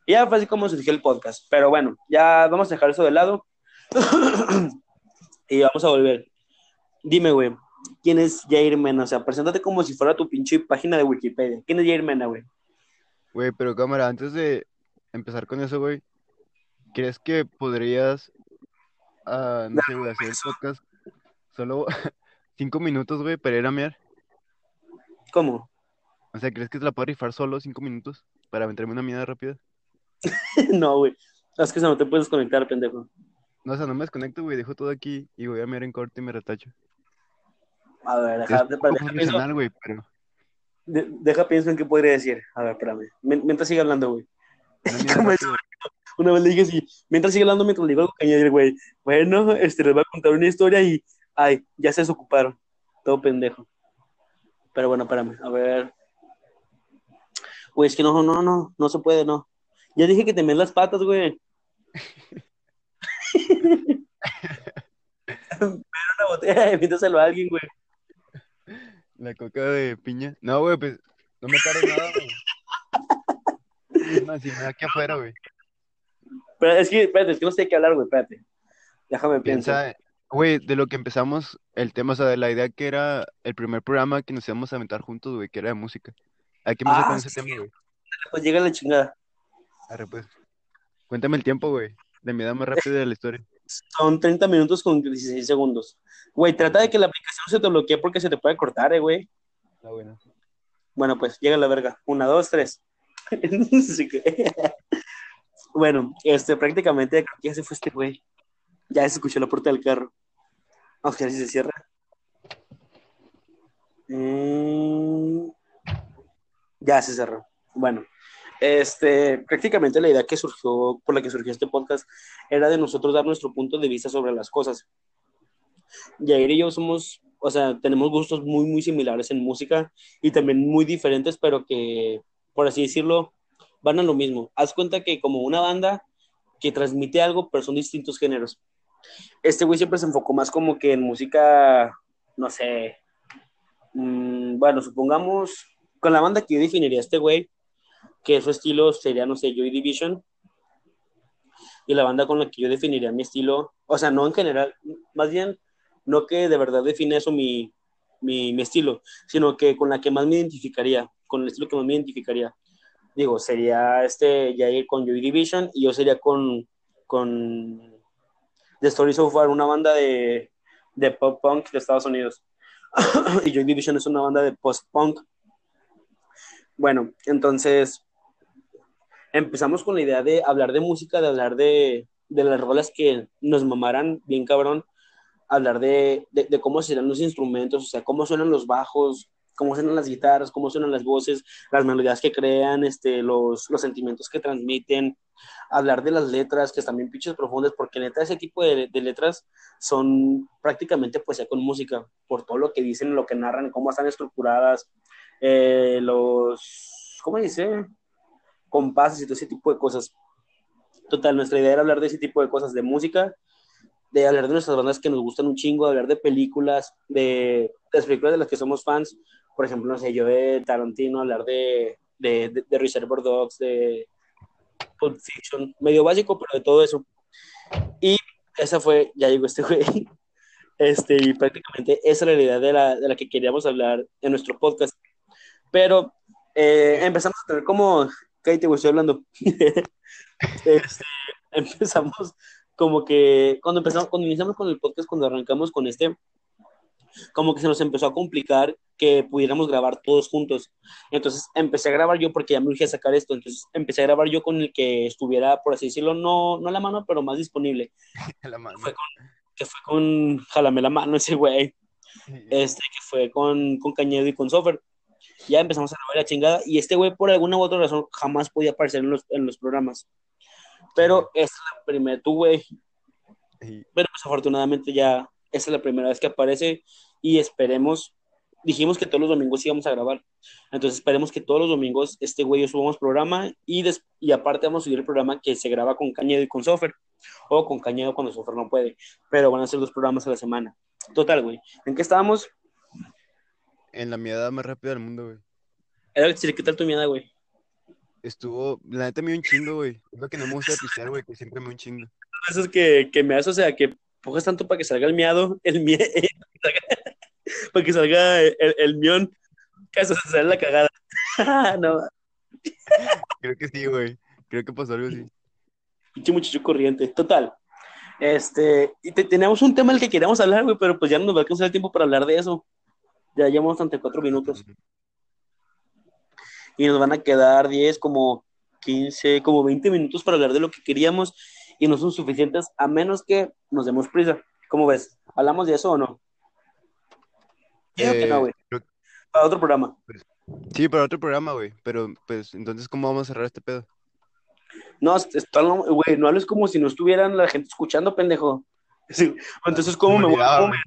Speaker 1: Y ya fue así como surgió el podcast. Pero bueno, ya vamos a dejar eso de lado y vamos a volver. Dime, güey, ¿quién es Jair Mena? O sea, preséntate como si fuera tu pinche página de Wikipedia. ¿Quién es Jair Mena, güey?
Speaker 2: Güey, pero cámara, antes de empezar con eso, güey, ¿crees que podrías, ah, no sé, güey, hacer el podcast solo cinco minutos, güey, para ir a mear?
Speaker 1: ¿Cómo?
Speaker 2: O sea, ¿crees que te la puedo rifar solo cinco minutos para aventarme una mirada rápida?
Speaker 1: no, güey. Es que no te puedes conectar, pendejo.
Speaker 2: No, o sea, no me desconecto, güey, dejo todo aquí y voy a mear en corte y me retacho.
Speaker 1: A ver,
Speaker 2: Es
Speaker 1: deja, deja,
Speaker 2: poco
Speaker 1: deja pienso,
Speaker 2: güey, pero
Speaker 1: de- deja pienso en qué podría decir. A ver, espérame. Mien- Mientras sigue hablando, güey.
Speaker 2: una mirada
Speaker 1: ¿Cómo es? vez le dije así, mientras sigue hablando, mientras le digo algo que añadir, güey. Bueno, este, les voy a contar una historia y, ay, ya se desocuparon. Todo pendejo. Pero bueno, espérame, a ver. Güey, es que no, no, no, no se puede, no. Ya dije que te las patas, güey. Pero una botella, invítaselo a alguien, güey.
Speaker 2: La coca de piña. No, güey, pues no me tardo nada, güey. Es más, si me da aquí afuera, güey.
Speaker 1: Pero es que, espérate, es que no sé de qué hablar, güey, espérate. Déjame pensar.
Speaker 2: Piensa, güey, de lo que empezamos el tema, o sea, de la idea que era el primer programa que nos íbamos a aventar juntos, güey, que era de música. Hay que empezar
Speaker 1: Ah,
Speaker 2: con ese
Speaker 1: sí.
Speaker 2: tema, güey.
Speaker 1: Pues llega la chingada.
Speaker 2: Arre, pues. Cuéntame el tiempo, güey. De mi edad más rápida de la historia.
Speaker 1: Son 30 minutos con 16 segundos. Güey, trata de que la aplicación se te bloquee porque se te puede cortar, eh, güey.
Speaker 2: Ah, bueno.
Speaker 1: Bueno, pues llega la verga. Una, dos, tres. Así que- bueno, este, prácticamente creo que ya se fue este güey. Ya se escuchó la puerta del carro. Vamos a ver si se cierra. Mm, Ya se cerró. Bueno, este, prácticamente la idea que surgió, por la que surgió este podcast, era de nosotros dar nuestro punto de vista sobre las cosas. Jair y yo somos, o sea, tenemos gustos muy, muy similares en música y también muy diferentes, pero que, por así decirlo, van a lo mismo. Haz cuenta que como una banda que transmite algo, pero son distintos géneros. Este güey siempre se enfocó más como que en música, no sé, mm, bueno, supongamos, con la banda que yo definiría este güey, que su estilo sería, no sé, Joy Division, y la banda con la que yo definiría mi estilo, o sea, no en general, más bien, no que de verdad define eso mi, mi, mi estilo, sino que con la que más me identificaría, con el estilo que más me identificaría. Digo, sería este Jair con Joy Division y yo sería con, con The Story So Far, una banda de, de pop punk de Estados Unidos. y Joy Division es una banda de post punk. Bueno, entonces empezamos con la idea de hablar de música, de hablar de, de las rolas que nos mamaran bien cabrón, hablar de, de, cómo serán los instrumentos, o sea, cómo suenan los bajos, cómo suenan las guitarras, cómo suenan las voces, las melodías que crean, este, los, los sentimientos que transmiten, hablar de las letras, que bien pinches profundas, porque neta ese tipo de, de letras son prácticamente poesía con música, por todo lo que dicen, lo que narran, cómo están estructuradas, eh, los, ¿cómo dice? Compases y todo ese tipo de cosas. Total, nuestra idea era hablar de ese tipo de cosas, de música, de hablar de nuestras bandas que nos gustan un chingo, de hablar de películas, de, las películas de las que somos fans, por ejemplo, no sé, yo de Tarantino, hablar de, de, de, de Reservoir Dogs, de Pulp Fiction, medio básico, pero de todo eso. Y esa fue, ya llegó este güey, este, y prácticamente esa era la idea de la, de la que queríamos hablar en nuestro podcast. Pero eh, empezamos a tener como, cállate, güey, estoy hablando. este, empezamos como que, cuando empezamos, cuando iniciamos con el podcast, cuando arrancamos con este, como que se nos empezó a complicar que pudiéramos grabar todos juntos. Entonces empecé a grabar yo porque ya me urgía sacar esto. Entonces empecé a grabar yo con el que estuviera, por así decirlo, no, no a la mano, pero más disponible.
Speaker 2: La mano.
Speaker 1: Fue con, que fue con Jalame la mano ese güey. Este que fue con, con Cañedo y con Sofer. Ya empezamos a grabar la chingada. Y este güey, por alguna u otra razón, jamás podía aparecer en los, en los programas. Pero es la primera, tú, güey. Pero pues afortunadamente ya esta es la primera vez que aparece y esperemos, dijimos que todos los domingos íbamos a grabar, entonces esperemos que todos los domingos este güey yo subamos programa y, des- y aparte vamos a subir el programa que se graba con Cañedo y con Sofer, o con Cañedo cuando Sofer no puede, pero van a ser dos programas a la semana. Total, güey. ¿En qué estábamos?
Speaker 2: En la mi edad más rápida del mundo, güey.
Speaker 1: Era ¿qué tal tu mierda, güey?
Speaker 2: Estuvo, la neta me dio un chingo, güey. Es lo que no me gusta de pistear, güey, que siempre me da un chingo.
Speaker 1: Eso es que, que me hace, o sea, que pongas tanto para que salga el miado, el mie para que salga el, el mión, que se sale la cagada. no,
Speaker 2: Creo que sí, güey. Creo que pasó algo así.
Speaker 1: pinche muchacho corriente. Total. Este, y te- teníamos un tema del que queríamos hablar, güey, pero pues ya no nos va a alcanzar el tiempo para hablar de eso. Ya llevamos 34 minutos y nos van a quedar 10, como 15, como 20 minutos para hablar de lo que queríamos y no son suficientes a menos que nos demos prisa. ¿Cómo ves? ¿Hablamos de eso o no? Que
Speaker 2: Eh,
Speaker 1: no, güey.
Speaker 2: creo-
Speaker 1: Para otro programa.
Speaker 2: Sí, para otro programa, güey. Pero, pues, entonces, ¿cómo vamos a cerrar este pedo?
Speaker 1: No, güey, no hables como si no estuvieran la gente escuchando, pendejo. Entonces, ¿cómo me voy a comer?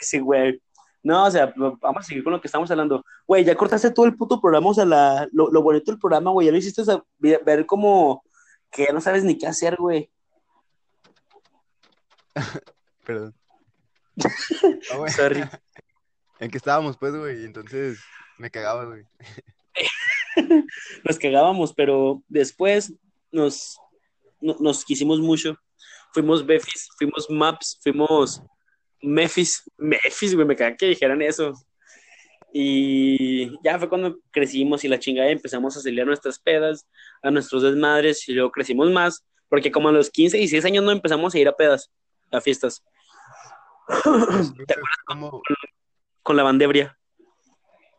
Speaker 1: Sí, güey. No, o sea, vamos a seguir con lo que estamos hablando. Güey, ya cortaste todo el puto programa, o sea, la, lo, lo bonito del programa, güey, ya lo hiciste ver, ver como que ya no sabes ni qué hacer, güey.
Speaker 2: Perdón. Ah.
Speaker 1: Sorry.
Speaker 2: En que estábamos, pues, güey. Entonces, me cagaba, güey.
Speaker 1: nos cagábamos, pero después nos, no- nos quisimos mucho. Fuimos Befis, fuimos Maps, fuimos Mefis, Mefis, güey, me caga que dijeran eso. Y ya fue cuando crecimos y la chingada empezamos a salir a nuestras pedas, a nuestros desmadres, y luego crecimos más, porque como a los 15 y 16 años no empezamos a ir a pedas, a fiestas,
Speaker 2: como-
Speaker 1: con la bandebria.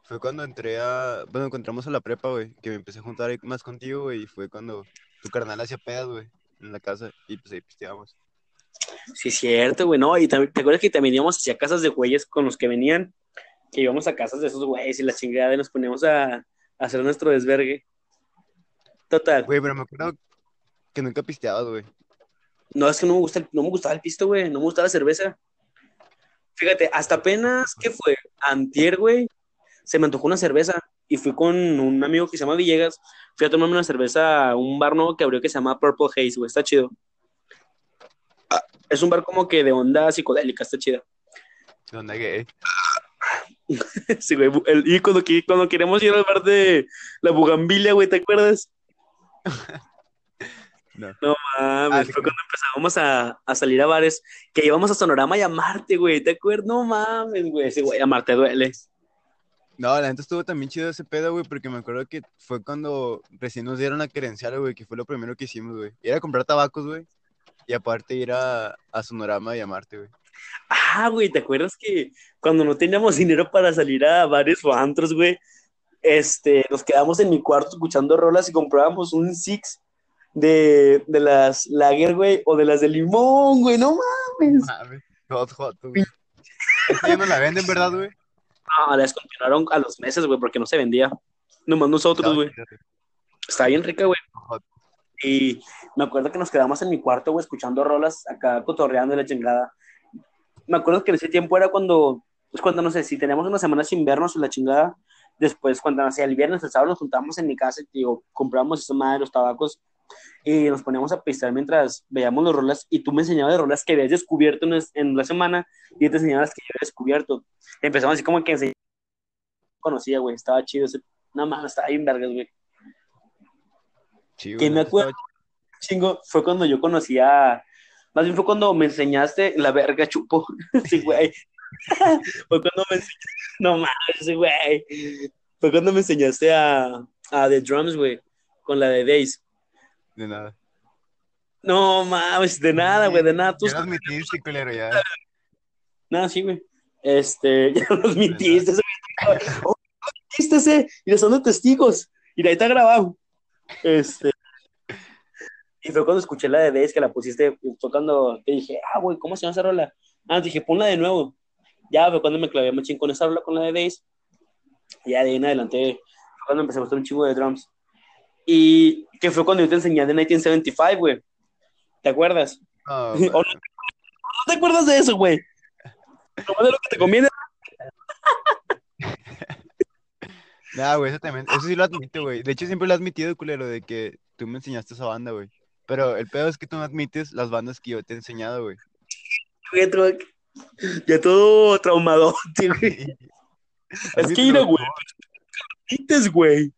Speaker 2: Fue cuando entré a. Bueno, cuando entramos a la prepa, güey. Que me empecé a juntar más contigo, güey. Y fue cuando tu carnal hacía pedas, güey. En la casa. Y pues ahí pisteábamos.
Speaker 1: Sí, cierto, güey, no, y también, ¿te acuerdas que también íbamos hacia casas de güeyes con los que venían? Que íbamos a casas de esos güeyes y la chingada y nos poníamos a, a hacer nuestro desvergue. Total.
Speaker 2: Güey, pero me acuerdo que nunca pisteabas, güey.
Speaker 1: No, es que no me gusta, el- no me gustaba el pisto, güey, no me gustaba la cerveza. Fíjate, hasta apenas, ¿qué fue? Antier, güey, se me antojó una cerveza y fui con un amigo que se llama Villegas, fui a tomarme una cerveza a un bar nuevo que abrió que se llama Purple Haze, güey, está chido. Es un bar como que de onda psicodélica, está chido.
Speaker 2: Donde gay.
Speaker 1: Sí, güey, el- y cuando, cuando queremos ir al bar de la Bugambilia, güey, ¿te acuerdas?
Speaker 2: No.
Speaker 1: No mames,
Speaker 2: Ah, sí,
Speaker 1: fue cuando empezábamos a, a salir a bares, que íbamos a Sonorama y a Marte, güey, ¿te acuerdas? No mames, güey, sí, güey, a Marte duele.
Speaker 2: No, la neta estuvo también chido ese pedo, güey. Porque me acuerdo que fue cuando recién nos dieron la credencial, güey. Que fue lo primero que hicimos, güey. Era comprar tabacos, güey. Y aparte ir a, a Sonorama y a Marte, güey.
Speaker 1: Ah, güey, ¿te acuerdas que cuando no teníamos dinero para salir a bares o antros, güey, este, nos quedamos en mi cuarto escuchando rolas y comprábamos un Six de, de las Lager, güey, o de las de limón, güey, no mames.
Speaker 2: Mames. Hot, hot, güey. Ya no la venden, ¿verdad, güey?
Speaker 1: No, la descontinuaron a los meses, güey, porque no se vendía. Nomás nosotros, güey. Está bien rica, güey.
Speaker 2: Hot.
Speaker 1: Y me acuerdo que nos quedamos en mi cuarto, güey, escuchando rolas acá, cotorreando la chingada. Me acuerdo que en ese tiempo era cuando, pues cuando, no sé, si teníamos una semana sin vernos en la chingada, después cuando, no sé, el viernes, el sábado nos juntábamos en mi casa y, digo, compramos esa madre, los tabacos, y nos poníamos a pistear mientras veíamos los rolas, y tú me enseñabas de rolas que habías descubierto en, en la semana, y yo te enseñaba las que yo había descubierto. Empezamos así como que enseñar, conocía, güey, estaba chido ese, no mames, estaba bien vergas, güey.
Speaker 2: Sí,
Speaker 1: Que me acuerdo,
Speaker 2: estaba
Speaker 1: chingo, fue cuando yo conocí a, más bien fue cuando me enseñaste la verga chupo, sí, güey. Fue cuando me enseñaste, no mames, sí, güey. Fue cuando me enseñaste a, a The Drums, güey, con la de Days.
Speaker 2: De nada.
Speaker 1: No mames, de nada, güey, de nada. Tú
Speaker 2: Ya lo admitiste, culero, ya.
Speaker 1: Nada, sí, güey. Este, ya nos mintiste. ese güey. Oh, ¿Viste ese? Y le son de testigos. Y de ahí está grabado. Este. Y fue cuando escuché la de Days que la pusiste, fue cuando te dije, ah, güey, ¿cómo se llama esa rola? Ah, dije, ponla de nuevo. Ya fue cuando me clavé machín con esa rola, con la de Days. Y ya de ahí en adelante fue cuando empecé a gustar un chingo de drums. Y que fue cuando yo te enseñé de 1975, güey. ¿Te acuerdas?
Speaker 2: No,
Speaker 1: ¿O no, no te acuerdas de eso, güey? Nomás de lo que te conviene.
Speaker 2: Nah, güey, eso también, eso sí lo admito, güey. De hecho, siempre lo he admitido, culero, de que tú me enseñaste esa banda, güey. Pero el pedo es que tú no admites las bandas que yo te he enseñado, güey.
Speaker 1: Todo- Ya todo traumadote, güey. Es que mira, güey. Dices, güey.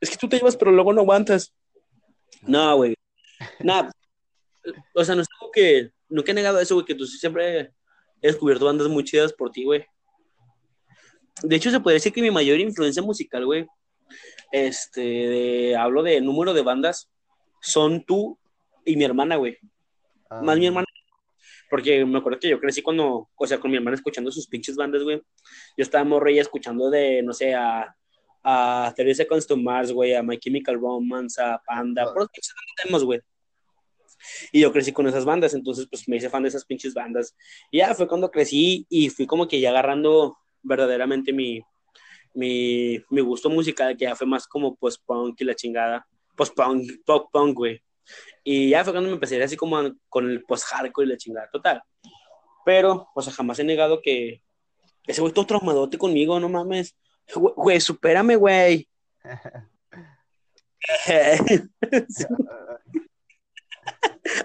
Speaker 1: Es que tú te llevas, pero luego no aguantas. No, güey. Nada. O sea, no es algo que. Nunca he negado eso, güey, que tú siempre he descubierto bandas muy chidas por ti, güey. De hecho, se puede decir que mi mayor influencia musical, güey, este, de- hablo de número de bandas, son tú y mi hermana, güey.
Speaker 2: Ah,
Speaker 1: Más mi hermana. Porque me acuerdo que yo crecí cuando, o sea, con mi hermana escuchando sus pinches bandas, güey. Yo estaba morra y escuchando de, no sé, a, a 30 Seconds to Mars, güey, a My Chemical Romance, a Panda,
Speaker 2: Ah.
Speaker 1: por los pinches temas, güey. Y yo crecí con esas bandas, entonces pues me hice fan de esas pinches bandas. Y ya fue cuando crecí y fui como que ya agarrando verdaderamente mi, mi, mi gusto musical, que ya fue más como post-punk y la chingada. Post-punk, pop-punk, güey. Y ya fue cuando me empecé así como a- con el post-hardcore y la chingada, total. Pero, o sea, jamás he negado que ese güey todo traumadote conmigo, no mames. Güey, supérame, güey.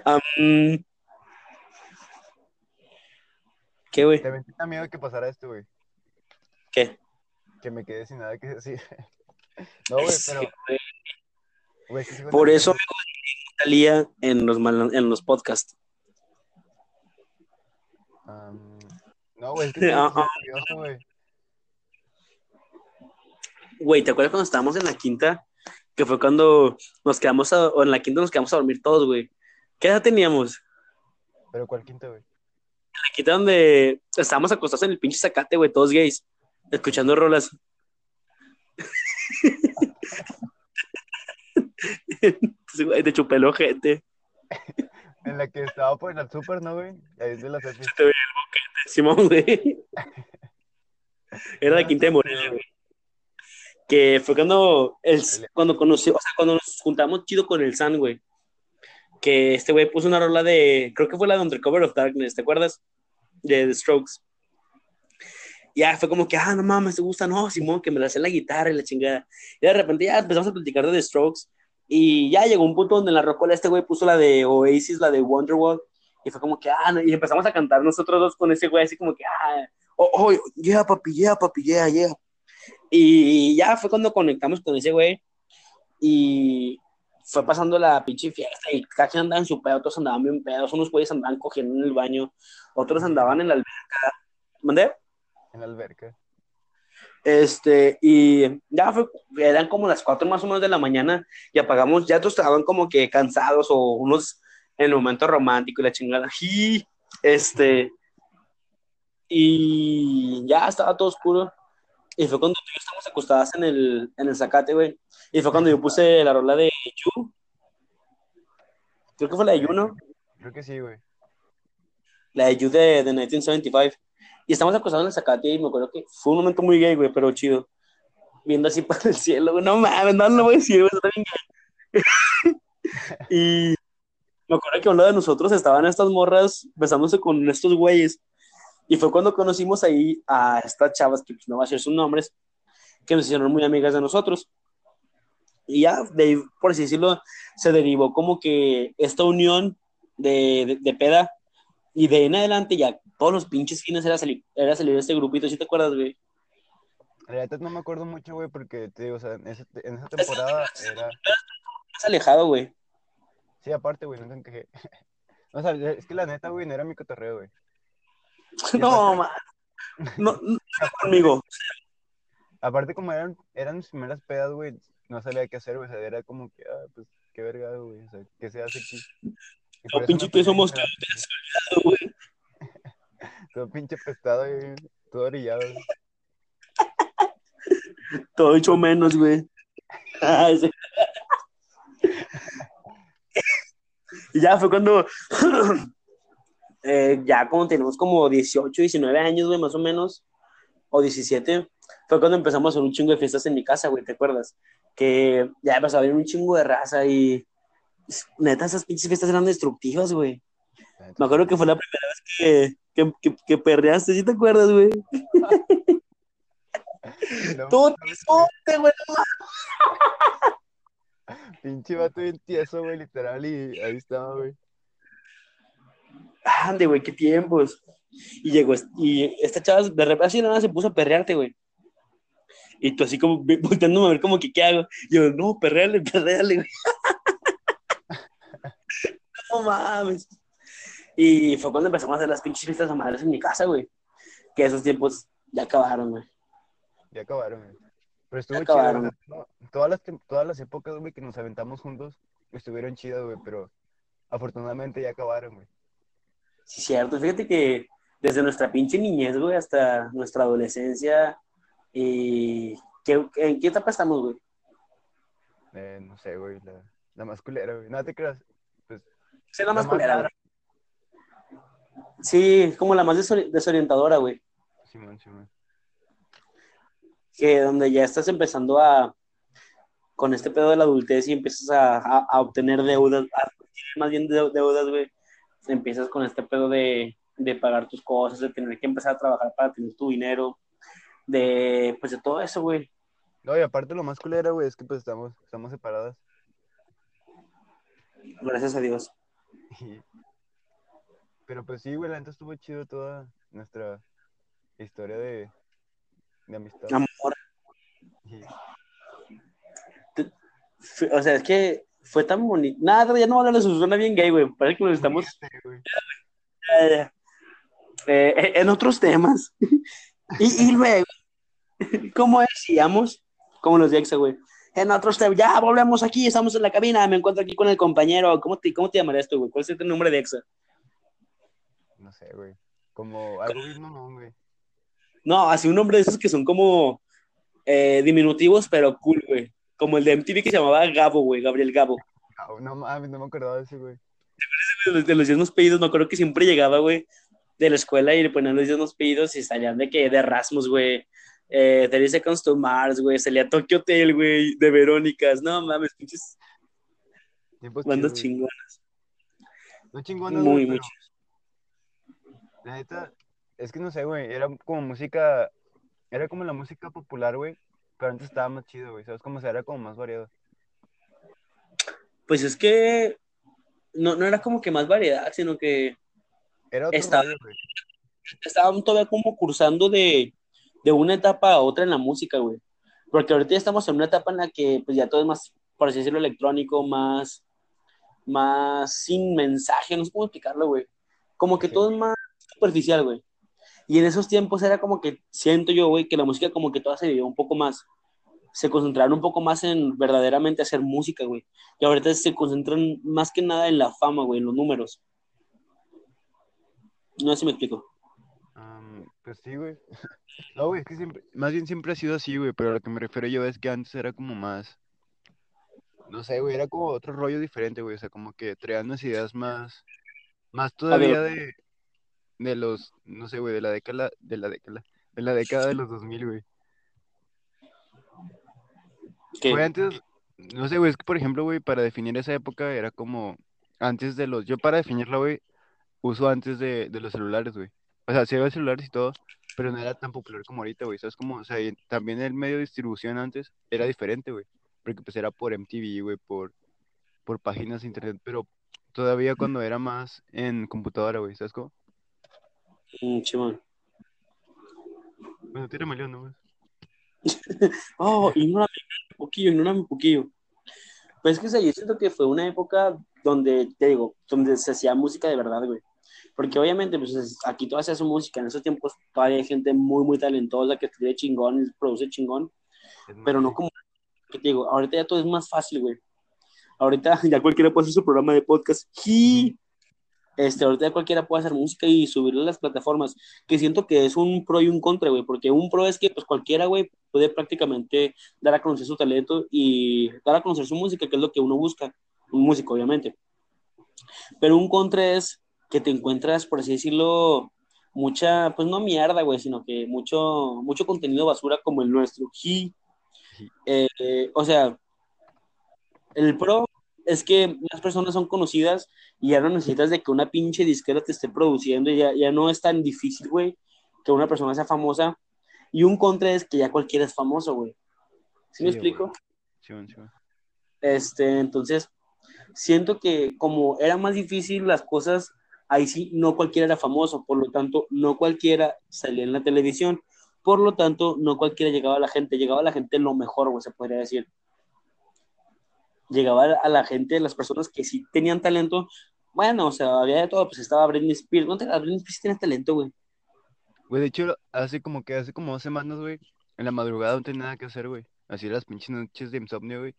Speaker 1: Am, ¿Qué, güey?
Speaker 2: Tenía miedo que pasara esto, güey.
Speaker 1: ¿Qué?
Speaker 2: Que me quedé sin nada que decir. No, güey,
Speaker 1: Sí,
Speaker 2: pero,
Speaker 1: güey.
Speaker 2: güey, sí
Speaker 1: Por eso salía en los, mal- en los podcasts.
Speaker 2: No, güey, es que sí,
Speaker 1: Ah,
Speaker 2: sí, curioso, güey.
Speaker 1: Güey, ¿te acuerdas cuando estábamos en la quinta? Que fue cuando nos quedamos, a- o en la quinta nos quedamos a dormir todos, güey. ¿Qué edad teníamos?
Speaker 2: Pero ¿cuál quinta, güey?
Speaker 1: La quinta donde estábamos acostados en el pinche zacate, güey, todos gays, escuchando rolas. Te chupé el ojete.
Speaker 2: En la que estaba por el super, ¿no, güey? Ahí de la Cepi.
Speaker 1: Simón, güey. Era la quinta de Morelia, güey. Que fue cuando, el, cuando conocí, o sea, cuando nos juntamos chido con el San, güey. Que este güey puso una rola de, creo que fue la de Undercover of Darkness, ¿te acuerdas? De The Strokes. Ya fue como que, ah, no mames, te gusta, no, Simón, que me la sé la guitarra y la chingada. Y de repente ya empezamos a platicar de The Strokes. Y ya llegó un punto donde en la rocola este güey puso la de Oasis, la de Wonderwall. Y fue como que, ah, y empezamos a cantar nosotros dos con ese güey, así como que, ah, oh, oh, yeah, papi, yeah, papi, yeah, yeah. Y ya fue cuando conectamos con ese güey. Y fue pasando la pinche fiesta. Y cada quien andaba en su pedo, otros andaban bien pedos. Unos güeyes andaban cogiendo en el baño, otros andaban en la alberca. ¿Mandé?
Speaker 2: En la alberca.
Speaker 1: Este, y ya fue, eran como las cuatro más o menos de la mañana y apagamos, ya todos estaban como que cansados o unos en el momento romántico y la chingada. Y, este, y ya estaba todo oscuro. Y fue cuando tú y yo estábamos acostadas en el, en el zacate, güey. Y fue cuando yo puse la rola de You. Creo que fue la de You, ¿no?
Speaker 2: Creo que sí, güey.
Speaker 1: La de You de, de 1975. Y estamos acostados en el zacate y me acuerdo que fue un momento muy gay, güey, pero chido. Viendo así para el cielo, güey. No mames, no lo voy a decir, güey, está bien gay. y me acuerdo que a un lado de nosotros estaban estas morras besándose con estos güeyes. Y fue cuando conocimos ahí a estas chavas, que pues, no va a ser sus nombres, que nos hicieron muy amigas de nosotros. Y ya, de por así decirlo, se derivó como que esta unión de, de, de peda. Y de en adelante ya todos los pinches fines era salir, era salir de este grupito, ¿sí te acuerdas, güey?
Speaker 2: La neta no me acuerdo mucho, güey, porque te digo, o sea, en, ese- en esa temporada era.
Speaker 1: Más alejado, güey.
Speaker 2: Sí, aparte, güey, nunca encajé. O sea, es que la neta, güey, no era mi cotorreo, güey.
Speaker 1: No, man. No, no, no conmigo.
Speaker 2: Aparte, como eran, eran mis primeras pedas, güey, no sabía qué hacer, güey. O sea, era como que, ah, pues, qué verga, güey. O sea, ¿qué se hace aquí?
Speaker 1: No, pinche somos güey.
Speaker 2: Todo pinche pestado. Todo orillado.
Speaker 1: Todo hecho menos, güey. Ah. Y ya fue cuando, eh, ya como tenemos como 18, 19 años, güey, más o menos, o 17, fue cuando empezamos a hacer un chingo de fiestas en mi casa, güey, ¿te acuerdas? Que ya empezó a haber un chingo de raza y neta, esas pinches fiestas eran destructivas, güey. Me acuerdo que fue la primera vez que, que, que, que perreaste, ¿sí te acuerdas, güey?
Speaker 2: no,
Speaker 1: Tú, te güey,
Speaker 2: Pinche vato bien tieso, güey, literal, y ahí estaba, güey.
Speaker 1: Ande, güey, qué tiempos. Y llegó, y esta chava de repente así nada se puso a perrearte, güey. Y tú así como volteándome a ver como que qué hago. Y yo, no, perreale, perreale, güey. no mames. Y fue cuando empezamos a hacer las pinches fiestas a madres en mi casa, güey. Que esos tiempos ya acabaron, güey.
Speaker 2: Ya acabaron, güey. Pero estuvo chido, no, todas las, todas las épocas, güey, que nos aventamos juntos, estuvieron chidas, güey, pero afortunadamente ya acabaron, güey.
Speaker 1: Sí, cierto. Fíjate que desde nuestra pinche niñez, güey, hasta nuestra adolescencia. Y... ¿qué- ¿En qué etapa estamos, güey?
Speaker 2: Eh, no sé, güey, la, la más culera, güey. No te creas. Pues,
Speaker 1: Sí, la más
Speaker 2: La más
Speaker 1: culera,
Speaker 2: rara.
Speaker 1: güey. Sí, como la más desori- desorientadora, güey.
Speaker 2: Simón, Simón.
Speaker 1: Que donde ya estás empezando a, con este pedo de la adultez y empiezas a, a- a obtener deudas, a más bien deu- deudas, güey. Empiezas con este pedo de, de pagar tus cosas, de tener que empezar a trabajar para tener tu dinero, de, pues de todo eso, güey.
Speaker 2: No, y aparte lo más culera, güey, es que pues estamos, estamos separadas.
Speaker 1: Gracias a Dios.
Speaker 2: Pero pues sí, güey, la neta estuvo chido toda nuestra historia de, de amistad.
Speaker 1: Amor. O sea, es que fue tan bonito. Nada, ya no hablar de eso, suena bien gay, güey. Parece que nos estamos
Speaker 2: güey.
Speaker 1: eh, eh, en otros temas. y, y luego, como decíamos, como los Exa, güey. En otros temas, ya volvemos aquí, estamos en la cabina, me encuentro aquí con el compañero. ¿Cómo te, cómo te llamarías tú, güey? ¿Cuál es tu nombre de Exa?
Speaker 2: No sé, güey. Como algo bien mamón, güey.
Speaker 1: No, así un nombre de esos que son como eh, diminutivos, pero cool, güey. Como el de MTV que se llamaba Gabo, güey, Gabriel Gabo.
Speaker 2: Ah, No mames, no me acordaba de ese, güey.
Speaker 1: De los, de los diezmos pedidos, me acuerdo que siempre llegaba, güey, de la escuela y le ponían los diezmos pedidos y salían de que de Erasmus, güey. Eh, 30 Seconds to Mars, güey. Salía Tokyo Hotel, güey, de Verónicas. No mames, pinches bandas chingonas.
Speaker 2: No chingonas,
Speaker 1: Muy,
Speaker 2: pero la neta, es que no sé, güey, era como música, era como la música popular, güey, pero antes estaba más chido, güey, ¿sabes? Como se era como más variado.
Speaker 1: Pues es que no, no era como que más variedad, sino que
Speaker 2: Era otro
Speaker 1: Estaba-
Speaker 2: rollo, güey.
Speaker 1: estaban todavía como cursando de, de una etapa a otra en la música, güey. Porque ahorita ya estamos en una etapa en la que pues ya todo es más, por así decirlo, electrónico, más, más sin mensaje, no sé cómo explicarlo, güey. Como que
Speaker 2: Sí.
Speaker 1: todo es más superficial, güey. Y en esos tiempos era como que, siento yo, güey, que la música como que toda se vivió un poco más. Se concentraron un poco más en verdaderamente hacer música, güey. Y ahorita se concentran más que nada en la fama, güey, en los números. No sé si me explico.
Speaker 2: Am, pues sí, güey. No, güey, es que siempre, más bien siempre ha sido así, güey, pero a lo que me refiero yo es que antes era como más, no sé, güey, era como otro rollo diferente, güey, o sea, como que traían unas ideas más, más todavía de, de los, no sé, güey, de la década, de la década, de la década de los 2000, güey.
Speaker 1: Que,
Speaker 2: Fue antes, no sé, güey, es que por ejemplo, güey, para definir esa época era como antes de los, yo para definirla, güey, uso antes de, de los celulares, güey. O sea, sí había celulares y todo, pero no era tan popular como ahorita, güey. ¿Sabes cómo? O sea, también el medio de distribución antes era diferente, güey. Porque pues era por MTV, güey, por, por páginas de internet, pero todavía cuando era más en computadora, güey, ¿sabes cómo?
Speaker 1: Mm, chimón.
Speaker 2: Bueno, tírame León nomás.
Speaker 1: Oh, ignórame un poquillo, ignórame un poquillo. Pues es que o sea, yo siento que fue una época donde, te digo, donde se hacía música de verdad, güey. Porque obviamente, pues es- aquí todavía se hace música. En esos tiempos todavía hay gente muy, muy talentosa que escribe chingón y produce chingón.
Speaker 2: Es
Speaker 1: Pero no
Speaker 2: sí.
Speaker 1: como, que te digo, ahorita ya todo es más fácil, güey. Ahorita ya cualquiera puede hacer su programa de podcast. Y este, ahorita cualquiera puede hacer música y subirlo a las plataformas. Que siento que es un pro y un contra, güey. Porque un pro es que pues cualquiera, güey, puede prácticamente dar a conocer su talento y dar a conocer su música, que es lo que uno busca. Un músico, obviamente. Pero un contra es que te encuentras, por así decirlo, mucha, pues no mierda, güey, sino que mucho, mucho contenido basura como el nuestro. Y, eh, eh, o sea, el pro es que las personas son conocidas y ya no necesitas de que una pinche disquera te esté produciendo, ya, ya no es tan difícil, güey, que una persona sea famosa. Y un contra es que ya cualquiera es famoso, güey. ¿Sí, me
Speaker 2: Sí,
Speaker 1: explico?
Speaker 2: Simón, Simón.
Speaker 1: Este, entonces, siento que como era más difícil las cosas, ahí sí, no cualquiera era famoso, por lo tanto, no cualquiera salía en la televisión, por lo tanto, no cualquiera llegaba a la gente, llegaba a la gente lo mejor, güey, se podría decir. Llegaba a la gente, las personas que sí tenían talento, bueno, o sea, había de todo, pues estaba Britney Spears, no te Britney Spears tiene talento, güey.
Speaker 2: Güey, de hecho, hace como que hace como dos semanas, güey, en la madrugada no tenía nada que hacer, güey. Así las pinches noches de insomnio, güey.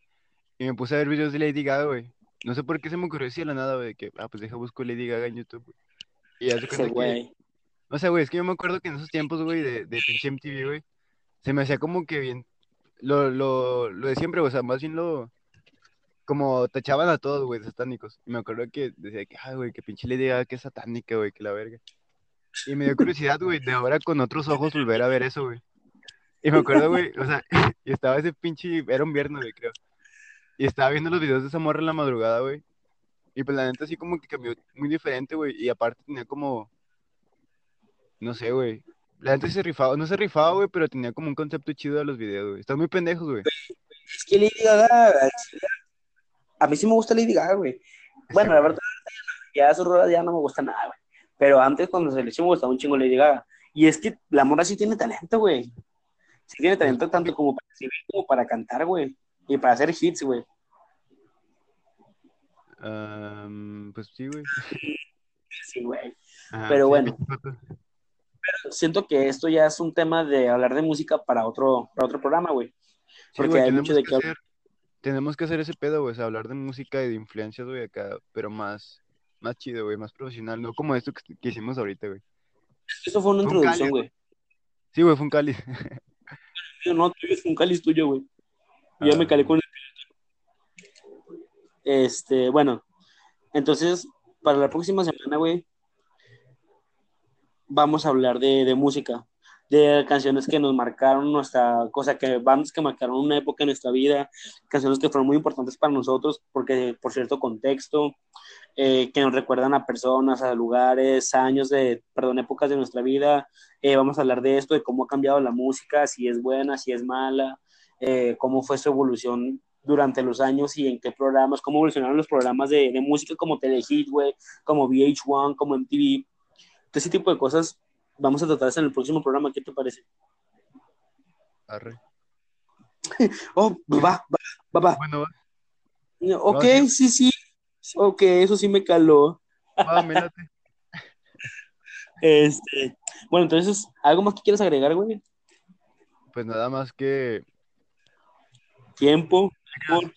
Speaker 2: Y me puse a ver videos de Lady Gaga, güey. No sé por qué se me ocurrió así de la nada, güey, que, ah, pues deja busco Lady Gaga en YouTube, güey. Y hace cuenta que, o sea, güey, es que yo me acuerdo que en esos tiempos, güey, de, de pinche MTV, güey, se me hacía como que bien, lo, lo, lo de siempre, o sea, más bien lo, como tachaban a todos, güey, satánicos. Y me acuerdo que decía que, ah, güey, que pinche Lady Gaga que es satánica, güey, que la verga. Y me dio curiosidad, güey, de ahora con otros ojos volver a ver eso, güey. Y me acuerdo, güey, o sea, y estaba ese pinche, era un viernes, güey, creo. Y estaba viendo los videos de esa morra en la madrugada, güey. Y pues la neta así como que cambió muy diferente, güey. Y aparte tenía como, no sé, güey. La sí se rifaba, no se rifaba, güey, pero tenía como un concepto chido de los videos, güey. Están muy pendejos, güey.
Speaker 1: Es que Lady Gaga, a mí sí me gusta Lady Gaga, güey. Bueno, la verdad, ya sus rolas ya no me gusta nada, güey. Pero antes, cuando se le hizo, me gustaba un chingo Lady Gaga. Y es que la morra sí tiene talento, güey. Sí tiene talento tanto como para escribir como para cantar, güey. Y para hacer hits, güey.
Speaker 2: Pues sí, güey.
Speaker 1: Sí, güey.
Speaker 2: Ajá,
Speaker 1: Pero
Speaker 2: sí,
Speaker 1: bueno. Siento que esto ya es un tema de hablar de música para otro, para otro programa, güey.
Speaker 2: Sí,
Speaker 1: Porque
Speaker 2: güey,
Speaker 1: hay mucho de
Speaker 2: que
Speaker 1: qué hablar.
Speaker 2: hacer, tenemos que hacer ese pedo, güey, o sea, hablar de música y de influencias, güey, acá, pero más, más chido, güey, más profesional, no como esto que, que hicimos ahorita, güey.
Speaker 1: Esto fue una
Speaker 2: Fue
Speaker 1: introducción, güey.
Speaker 2: Sí, güey, fue un cáliz.
Speaker 1: No, tú es un cáliz tuyo, güey. Yo ya me
Speaker 2: Ah,
Speaker 1: calé con el Este, bueno, entonces, para la próxima semana, güey, vamos a hablar de, de música, de canciones que nos marcaron nuestra cosa, que bandas que marcaron una época en nuestra vida, canciones que fueron muy importantes para nosotros, porque por cierto contexto, eh, que nos recuerdan a personas, a lugares, años de, perdón, épocas de nuestra vida. Eh, vamos a hablar de esto, de cómo ha cambiado la música, si es buena, si es mala, eh, cómo fue su evolución durante los años y en qué programas, cómo evolucionaron los programas de, de música como Telehit, güey, como VH1, como MTV. Todo ese tipo de cosas vamos a tratar en el próximo programa. ¿Qué te parece?
Speaker 2: arre.
Speaker 1: Oh, va, va, va, va.
Speaker 2: Bueno,
Speaker 1: Ok,
Speaker 2: No,
Speaker 1: sí, sí. Ok, eso sí me caló.
Speaker 2: va, me late.
Speaker 1: Este, bueno, entonces, ¿algo más que quieras agregar, güey?
Speaker 2: Pues nada más que,
Speaker 1: Tiempo,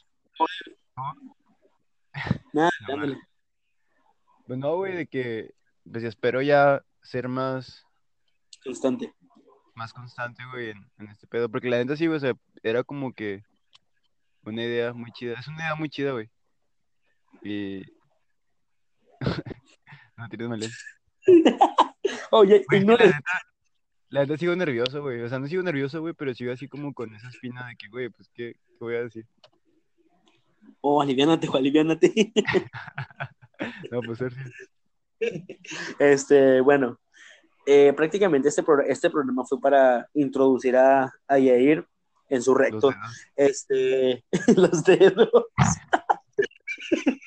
Speaker 1: nada,
Speaker 2: No. Pues no, güey, de que, pues espero ya ser más,
Speaker 1: constante.
Speaker 2: más constante, güey, en, en este pedo, porque la neta sí, güey, o sea, era como que una idea muy chida, es una idea muy chida, güey, y... no tires mal,
Speaker 1: Oye,
Speaker 2: Güey,
Speaker 1: ignora.
Speaker 2: la neta, la neta sigo nervioso, güey, o sea, no sigo nervioso, güey, pero sigo así como con esa espina de que, güey, pues, ¿qué, qué voy a decir?
Speaker 1: Oh, aliviánate, jo, aliviánate.
Speaker 2: No, pues, ser
Speaker 1: Este, bueno, eh, prácticamente este, pro- este programa fue para introducir a, a Yair en su
Speaker 2: los
Speaker 1: recto.
Speaker 2: dedos.
Speaker 1: Este, los dedos.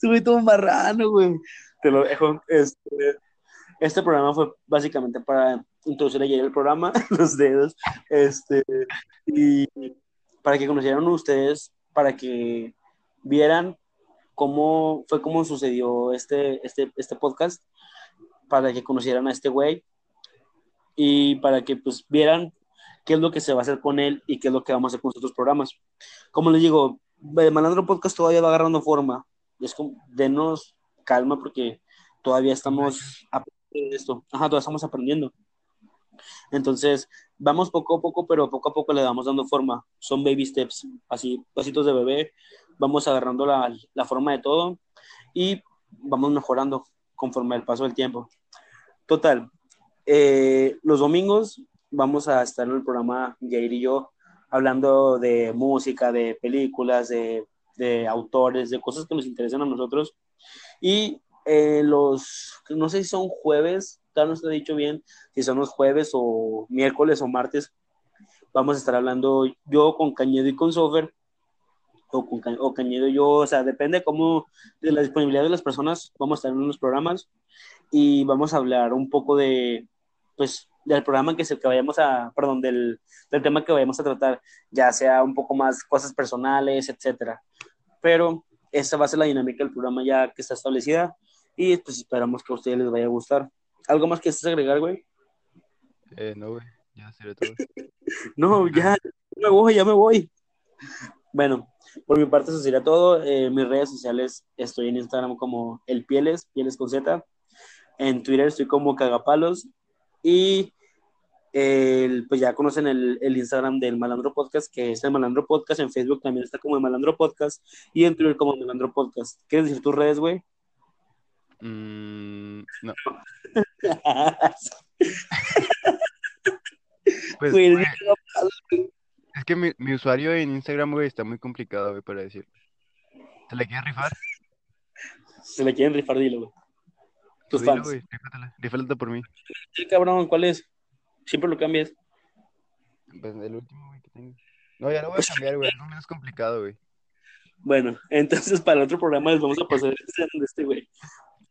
Speaker 1: Subí todo marrano, güey. Te lo dejo. Este, este programa fue básicamente para introducir a Yair el programa, los dedos. Este, y para que conocieran ustedes, para que vieran cómo fue cómo sucedió este, este, este podcast, para que conocieran a este güey y para que pues vieran qué es lo que se va a hacer con él y qué es lo que vamos a hacer con los otros programas. Como les digo, el Malandro Podcast todavía va agarrando forma. Es como, denos calma porque todavía estamos aprendiendo esto. Ajá, todavía estamos aprendiendo. Entonces, vamos poco a poco, pero poco a poco le damos dando forma. Son baby steps, así, pasitos de bebé. Vamos agarrando la, la forma de todo y vamos mejorando conforme el paso del tiempo. Total, eh, los domingos vamos a estar en el programa Jair y yo hablando de música, de películas, de, autores, de cosas que nos interesan a nosotros. Y eh, los, no sé si son jueves, tal no está dicho bien, si son los jueves o miércoles o martes, vamos a estar hablando yo con Cañedo y con Sofer, o, con o Cañedo yo, o sea, depende cómo, de la disponibilidad de las personas, vamos a estar en los programas y vamos a hablar un poco de, pues, del programa que es el que vayamos a, perdón, del, del tema que vayamos a tratar, ya sea un poco más cosas personales, etcétera. Pero esta va a ser la dinámica del programa ya que está establecida y pues esperamos que a ustedes les vaya a gustar. ¿Algo más que agregar, güey?
Speaker 2: Eh, no, güey, ya sería todo.
Speaker 1: No, ya, ya me voy, ya me voy. Bueno, por mi parte eso sería todo. Eh, mis redes sociales estoy en Instagram como el Pieles, Pieles con Z. En Twitter estoy como Cagapalos. Y el- pues ya conocen el, el Instagram del Malandro Podcast, que es el Malandro Podcast. En Facebook también está como el Malandro Podcast. Y en Twitter como el Malandro Podcast. ¿Quieres decir tus redes, güey?
Speaker 2: Mm, no, pues,
Speaker 1: güey,
Speaker 2: es que mi, mi usuario en Instagram, güey, está muy complicado, güey, para decir. ¿Te la quieres rifar?
Speaker 1: Se le quieren rifar, dilo, güey. Tus
Speaker 2: dilo,
Speaker 1: fans.
Speaker 2: güey, rífatela, rífatela por mí.
Speaker 1: Sí, cabrón, ¿cuál es? Siempre lo cambias.
Speaker 2: Pues el último, güey, que tengo. No, ya lo voy a cambiar, güey, algo menos complicado, güey.
Speaker 1: Bueno, entonces para el otro programa les vamos a pasar de este güey.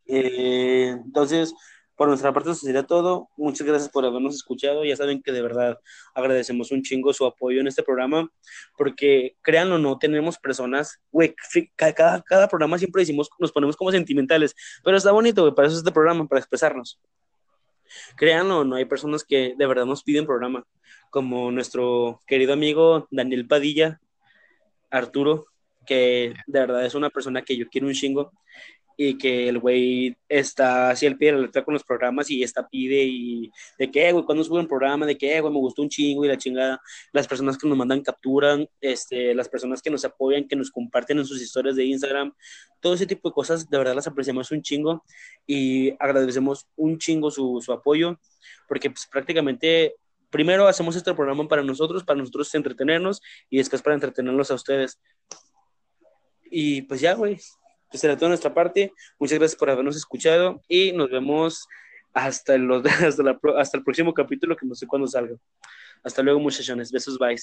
Speaker 1: Eh, entonces, por nuestra parte, eso sería todo. Muchas gracias por habernos escuchado. Ya saben que de verdad agradecemos un chingo su apoyo en este programa, porque créanlo o no, tenemos personas, güey, cada, cada programa siempre decimos, nos ponemos como sentimentales, pero está bonito, güey, para eso es este programa, para expresarnos. Créanlo o no, hay personas que de verdad nos piden programa, como nuestro querido amigo Daniel Padilla, Arturo, que de verdad es una persona que yo quiero un chingo y que el güey está así al pie de la letra con los programas y está pide y de que, güey, cuando sube un programa, de que, güey, me gustó un chingo y la chingada, las personas que nos mandan capturan, este, las personas que nos apoyan, que nos comparten en sus historias de Instagram, todo ese tipo de cosas, de verdad las apreciamos un chingo y agradecemos un chingo su, su apoyo, porque pues prácticamente primero hacemos este programa para nosotros, para nosotros entretenernos y después para entretenerlos a ustedes. Y pues ya, güey, pues será toda nuestra parte. Muchas gracias por habernos escuchado y nos vemos hasta, hasta, hasta el próximo capítulo que no sé cuándo salga. Hasta luego, muchachones. Besos, bye.